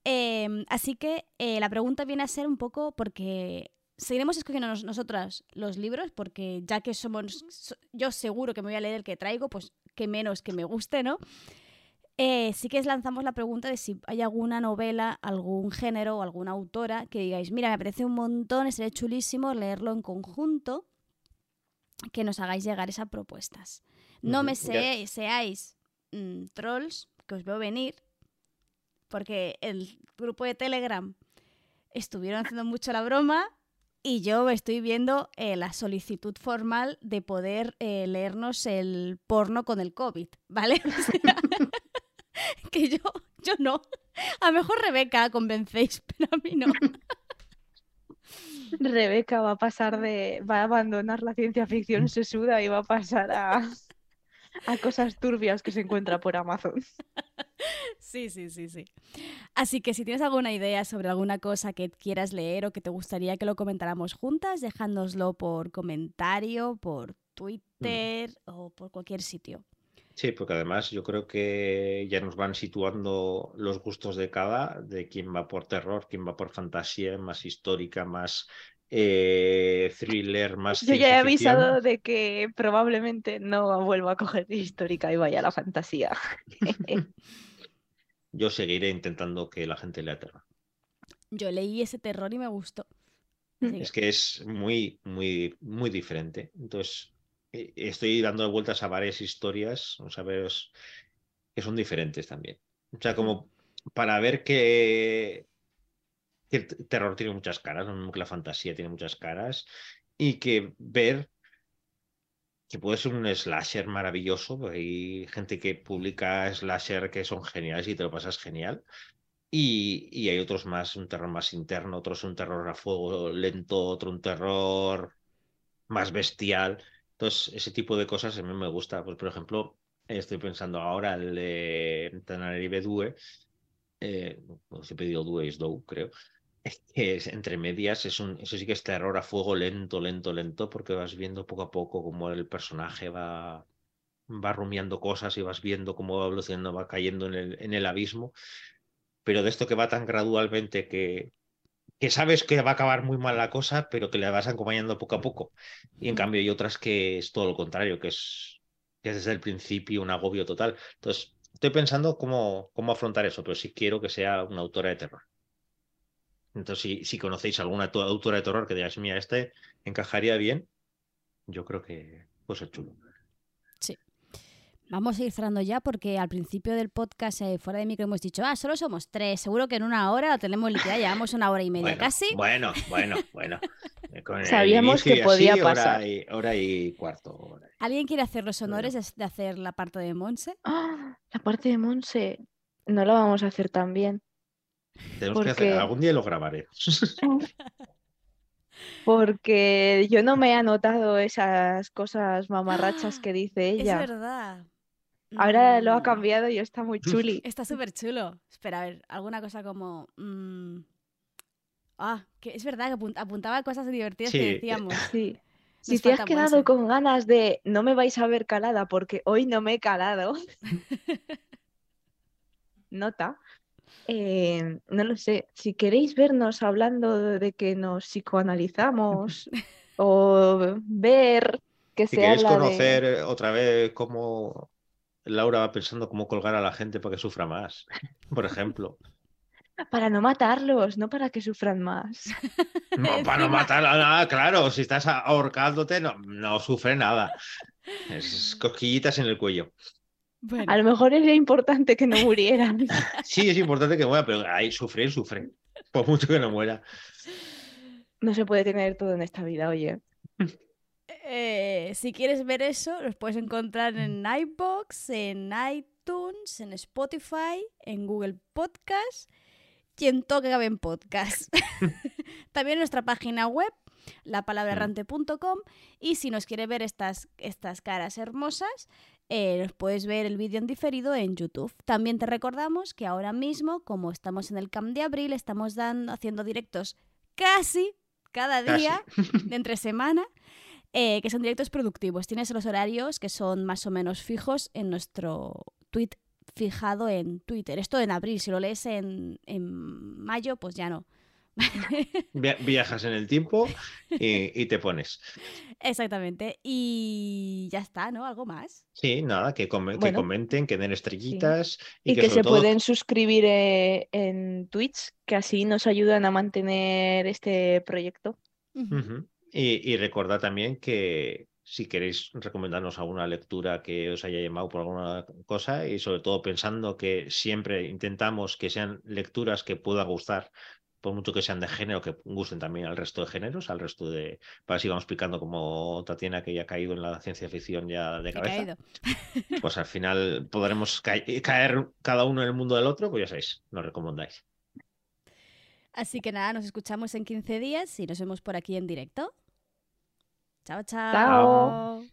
Em, así que eh, la pregunta viene a ser un poco porque seguiremos escogiendo nosotras los libros porque ya que somos, yo seguro que me voy a leer el que traigo, pues que menos que me guste, ¿no? Eh, sí que lanzamos la pregunta de si hay alguna novela, algún género o alguna autora que digáis, mira, me parece un montón, sería chulísimo leerlo en conjunto, que nos hagáis llegar esas propuestas. No me seáis mm, trolls, que os veo venir, porque el grupo de Telegram estuvieron haciendo mucho la broma y yo estoy viendo eh, la solicitud formal de poder eh, leernos el porno con el COVID, ¿vale? que yo, yo no. A lo mejor Rebeca convencéis, pero a mí no. Rebeca va a pasar de. va a abandonar la ciencia ficción sesuda y va a pasar a, a cosas turbias que se encuentra por Amazon. Sí, sí, sí, sí. Así que si tienes alguna idea sobre alguna cosa que quieras leer o que te gustaría que lo comentáramos juntas, dejádnoslo por comentario, por Twitter o por cualquier sitio. Sí, porque además yo creo que ya nos van situando los gustos de cada, de quién va por terror, quién va por fantasía, más histórica, más eh, thriller, más... Yo ya he avisado de que probablemente no vuelva a coger histórica y vaya a la fantasía. Yo seguiré intentando que la gente lea terror. Yo leí ese terror y me gustó. Es que es muy, muy, muy diferente. Entonces, eh, estoy dando vueltas a varias historias, o sea, que son diferentes también. O sea, como para ver que, que el terror tiene muchas caras, lo mismo que la fantasía tiene muchas caras, y que ver que puede ser un slasher maravilloso, porque hay gente que publica slasher que son geniales y te lo pasas genial. Y, y hay otros más, un terror más interno, otros un terror a fuego lento, otro un terror más bestial. Entonces, ese tipo de cosas a mí me gusta. Pues, por ejemplo, estoy pensando ahora el de Tananarive Due, eh, no sé, he pedido Due es Dou, creo, que es entre medias, es un, eso sí que es terror a fuego lento, lento, lento, porque vas viendo poco a poco cómo el personaje va, va rumiando cosas y vas viendo cómo va evolucionando, va cayendo en el, en el abismo pero de esto que va tan gradualmente que, que sabes que va a acabar muy mal la cosa, pero que le vas acompañando poco a poco. Y en cambio hay otras que es todo lo contrario, que es, que es desde el principio un agobio total. Entonces, estoy pensando cómo, cómo afrontar eso, pero sí quiero que sea una autora de terror. Entonces, si, si conocéis alguna to- autora de terror que digáis, mira, este encajaría bien, yo creo que puede ser chulo. Vamos a ir cerrando ya porque al principio del podcast eh, fuera de micro hemos dicho, ah, solo somos tres, seguro que en una hora lo tenemos liquidado, llevamos una hora y media Bueno, casi. bueno, bueno, bueno. Con Sabíamos que podía así, pasar. Hora y, hora y cuarto. hora y- ¿Alguien quiere hacer los honores de, de hacer la parte de Monse? Ah, la parte de Monse no la vamos a hacer tan bien. Tenemos que hacer, algún día lo grabaré. Porque yo no me he anotado esas cosas mamarrachas que dice Es ella. verdad. Ahora lo ha Mm, cambiado y está muy chuli. Está súper chulo. Espera, a ver, alguna cosa como... mm, Ah, que es verdad que apun- apuntaba cosas divertidas Sí, que eh, decíamos. Sí. Si Nos te has quedado con ganas de no me vais a ver calada porque hoy no me he calado, nota. Eh, no lo sé, si queréis vernos hablando de que nos psicoanalizamos o ver que Si se queréis habla conocer eh, otra vez cómo Laura va pensando cómo colgar a la gente para que sufra más, por ejemplo. Para no matarlos, no para que sufran más. No, para no matarla nada, claro. Si estás ahorcándote, no, no sufre nada. Es cosquillitas en el cuello. Bueno, A lo mejor era importante que no murieran. Sí, es importante que muera, pero ahí sufrir, sufre. Por mucho que no muera. No se puede tener todo en esta vida, oye. eh, si quieres ver eso, los puedes encontrar en iBox, en iTunes, en Spotify, en Google Podcast y en todo que cabe en podcast. También en nuestra página web, lapalabraerrante.com y si nos quiere ver estas, estas caras hermosas, eh, puedes ver el vídeo en diferido en YouTube. También te recordamos que ahora mismo, como estamos en el Camp de Abril, estamos dando, haciendo directos casi cada Casi. día de entre semana, eh, que son directos productivos. Tienes los horarios que son más o menos fijos en nuestro tweet fijado en Twitter. Esto en abril, si lo lees en, en mayo, pues ya no. Via- Viajas en el tiempo y, y te pones. Exactamente. Y ya está, ¿no? ¿Algo más? Sí, nada, que, comenten, que den estrellitas y, Y que, se todo pueden suscribir eh, en Twitch, que así nos ayudan a mantener este proyecto. Y, y recordad también que si queréis recomendarnos alguna lectura que os haya llamado por alguna cosa y sobre todo pensando que siempre intentamos que sean lecturas que puedan gustar, por mucho que sean de género, que gusten también al resto de géneros, al resto de... Para si vamos picando como Tatiana que ya ha caído en la ciencia ficción ya de He cabeza, caído. pues al final podremos ca- caer cada uno en el mundo del otro, pues ya sabéis, nos recomendáis. Así que nada, nos escuchamos en 15 días y nos vemos por aquí en directo. Chao, chao. Chao.